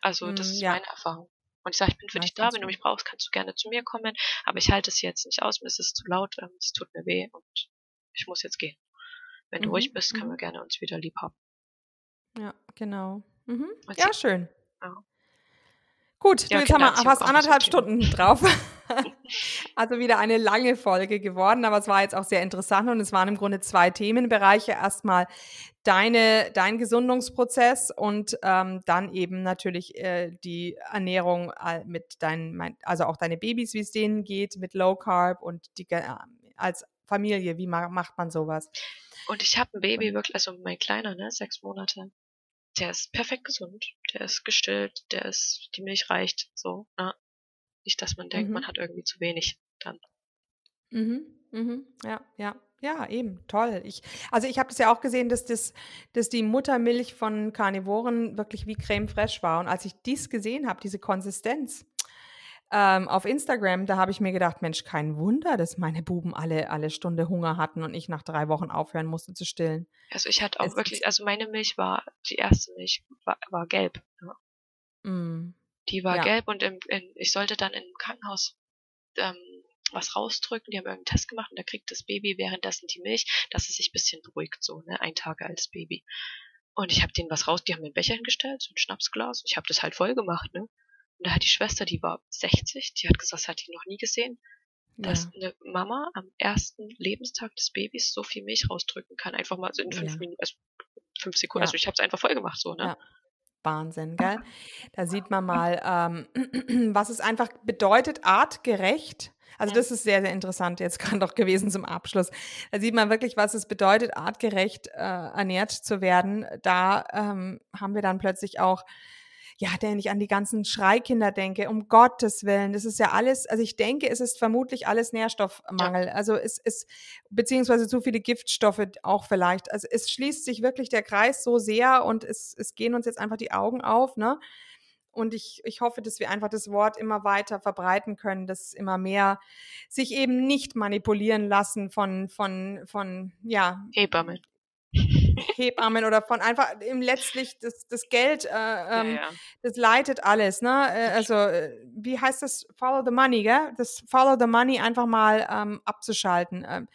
Also das mm, ist ja. meine Erfahrung. Und ich sage, ich bin für ja, dich da, wenn du mich brauchst, kannst du gerne zu mir kommen, aber ich halte es jetzt nicht aus, mir ist es zu laut, ähm, es tut mir weh und ich muss jetzt gehen. Wenn du mhm. ruhig bist, können wir mhm. gerne uns wieder lieb haben. Ja, genau. Mhm. Ja, schön. Ja. Gut, Ja, du, jetzt haben wir fast anderthalb. Stunden drauf. also wieder eine lange Folge geworden, aber es war jetzt auch sehr interessant und es waren im Grunde zwei Themenbereiche. Erstmal deine, dein Gesundungsprozess und ähm, dann eben natürlich äh, die Ernährung äh, mit deinen, also auch deine Babys, wie es denen geht, mit Low Carb und die, äh, als Familie, wie ma macht man sowas? Und ich habe ein Baby wirklich, also mein Kleiner, ne, sechs Monate. Der ist perfekt gesund, der ist gestillt, der ist, die Milch reicht, so, ne? Nicht, dass man denkt, Mhm. man hat irgendwie zu wenig dann. Mhm, mhm, ja, ja, ja, eben, toll. Ich, also ich habe das ja auch gesehen, dass, das, dass die Muttermilch von Karnivoren wirklich wie Creme fraiche war. Und als ich dies gesehen habe, diese Konsistenz ähm, auf Instagram, da habe ich mir gedacht, Mensch, kein Wunder, dass meine Buben alle, alle Stunde Hunger hatten und ich nach drei Wochen aufhören musste zu stillen. Also ich hatte auch Es wirklich, also meine Milch war, die erste Milch war, war gelb. Ne? Mm, Die war Ja. gelb und im, in, ich sollte dann im Krankenhaus ähm, was rausdrücken. Die haben irgendeinen Test gemacht und da kriegt das Baby währenddessen die Milch, dass es sich ein bisschen beruhigt, so, ne, ein Tag altes Baby. Und ich habe denen was raus, die haben mir einen Becher hingestellt, so ein Schnapsglas. Ich habe das halt voll gemacht, ne. Und da hat die Schwester, die war 60, die hat gesagt, das hat die noch nie gesehen, ja, dass eine Mama am ersten Lebenstag des Babys so viel Milch rausdrücken kann. Einfach mal so in fünf Ja. Minuten, also fünf Sekunden. Ja. Also ich habe es einfach voll gemacht, so, ne. Wahnsinn, gell? Da sieht man mal, ähm, was es einfach bedeutet, artgerecht. Also das ist sehr, sehr interessant jetzt gerade noch gewesen zum Abschluss. Da sieht man wirklich, was es bedeutet, artgerecht äh, ernährt zu werden. Da ähm, haben wir dann plötzlich auch, ja, wenn ich an die ganzen Schreikinder denke, um Gottes Willen, das ist ja alles, also ich denke, es ist vermutlich alles Nährstoffmangel. Also es ist, beziehungsweise zu viele Giftstoffe auch vielleicht. Also es schließt sich wirklich der Kreis so sehr und es, es gehen uns jetzt einfach die Augen auf, ne? Und ich, ich hoffe, dass wir einfach das Wort immer weiter verbreiten können, dass immer mehr sich eben nicht manipulieren lassen von, von, von, ja, Hebamme. Hebammen oder von einfach eben letztlich das, das Geld, äh, ähm, ja, ja. das leitet alles, ne? Äh, also, äh, wie heißt das? Follow the money, gell? Das Follow the money einfach mal ähm, abzuschalten. Ähm,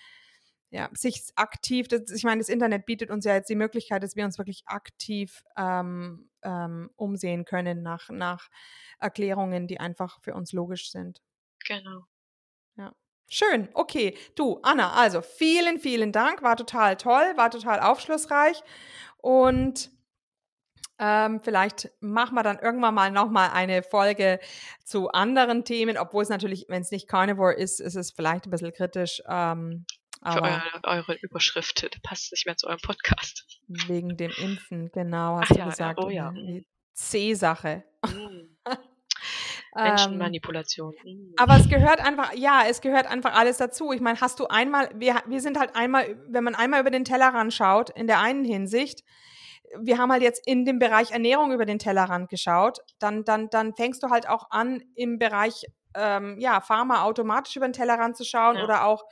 ja, sich aktiv, das, ich meine, das Internet bietet uns ja jetzt die Möglichkeit, dass wir uns wirklich aktiv ähm, ähm, umsehen können nach, nach Erklärungen, die einfach für uns logisch sind. Genau. Schön, okay. Du, Anna, also vielen, vielen Dank. War total toll, war total aufschlussreich. Und ähm, vielleicht machen wir dann irgendwann mal nochmal eine Folge zu anderen Themen, obwohl es natürlich, wenn es nicht Carnivore ist, ist es vielleicht ein bisschen kritisch. Ähm, Für eure, eure Überschrift, das passt nicht mehr zu eurem Podcast. wegen dem Impfen, genau, hast Ach du ja, ja, gesagt. oh ja. Die C-Sache. Ähm, Menschenmanipulation. Mm. Aber es gehört einfach, ja, es gehört einfach alles dazu. Ich meine, hast du einmal, wir, wir sind halt einmal, wenn man einmal über den Tellerrand schaut, in der einen Hinsicht, wir haben halt jetzt in dem Bereich Ernährung über den Tellerrand geschaut, dann, dann, dann fängst du halt auch an, im Bereich ähm, ja, Pharma automatisch über den Tellerrand zu schauen Ja. oder auch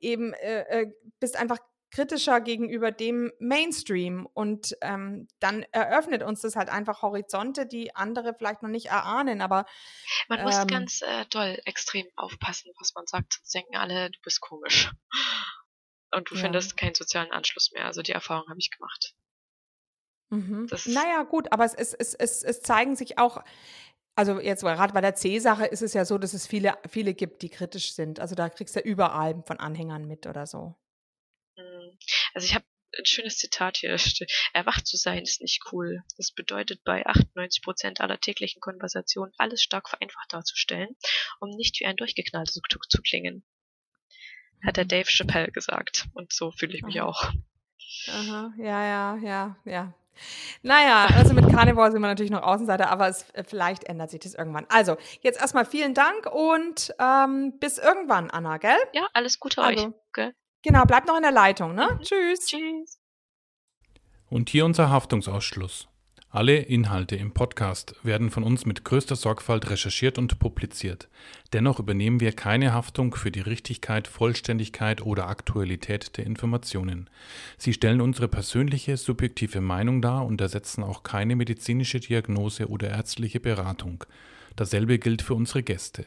eben äh, äh, bist einfach kritischer gegenüber dem Mainstream und ähm, dann eröffnet uns das halt einfach Horizonte, die andere vielleicht noch nicht erahnen, aber Man muss ähm, ganz äh, doll extrem aufpassen, was man sagt, sonst denken alle, du bist komisch. Und du Ja. findest keinen sozialen Anschluss mehr. Also die Erfahrung habe ich gemacht. Mhm. Das- Naja, gut, aber es, es, es, es, es zeigen sich auch, also jetzt gerade bei der C-Sache ist es ja so, dass es viele, viele gibt, die kritisch sind. Also da kriegst du ja überall von Anhängern mit oder so. Mm. Also ich habe ein schönes Zitat hier. Erwacht zu sein ist nicht cool. Das bedeutet bei 98 Prozent aller täglichen Konversationen alles stark vereinfacht darzustellen, um nicht wie ein Durchgeknallter zu, zu klingen. Hat der Mhm. Dave Chappelle gesagt. Und so fühle ich mich Aha. auch. Aha, ja, ja, ja, ja. Naja, also mit Carnivore sind wir natürlich noch Außenseiter, aber es, äh, vielleicht ändert sich das irgendwann. Also, jetzt erstmal vielen Dank und ähm, bis irgendwann, Anna, gell? Ja, alles Gute Also, euch. Gell? Genau, bleibt noch in der Leitung, ne? Mhm. Tschüss. Tschüss. Und hier unser Haftungsausschluss. Alle Inhalte im Podcast werden von uns mit größter Sorgfalt recherchiert und publiziert. Dennoch übernehmen wir keine Haftung für die Richtigkeit, Vollständigkeit oder Aktualität der Informationen. Sie stellen unsere persönliche, subjektive Meinung dar und ersetzen auch keine medizinische Diagnose oder ärztliche Beratung. Dasselbe gilt für unsere Gäste.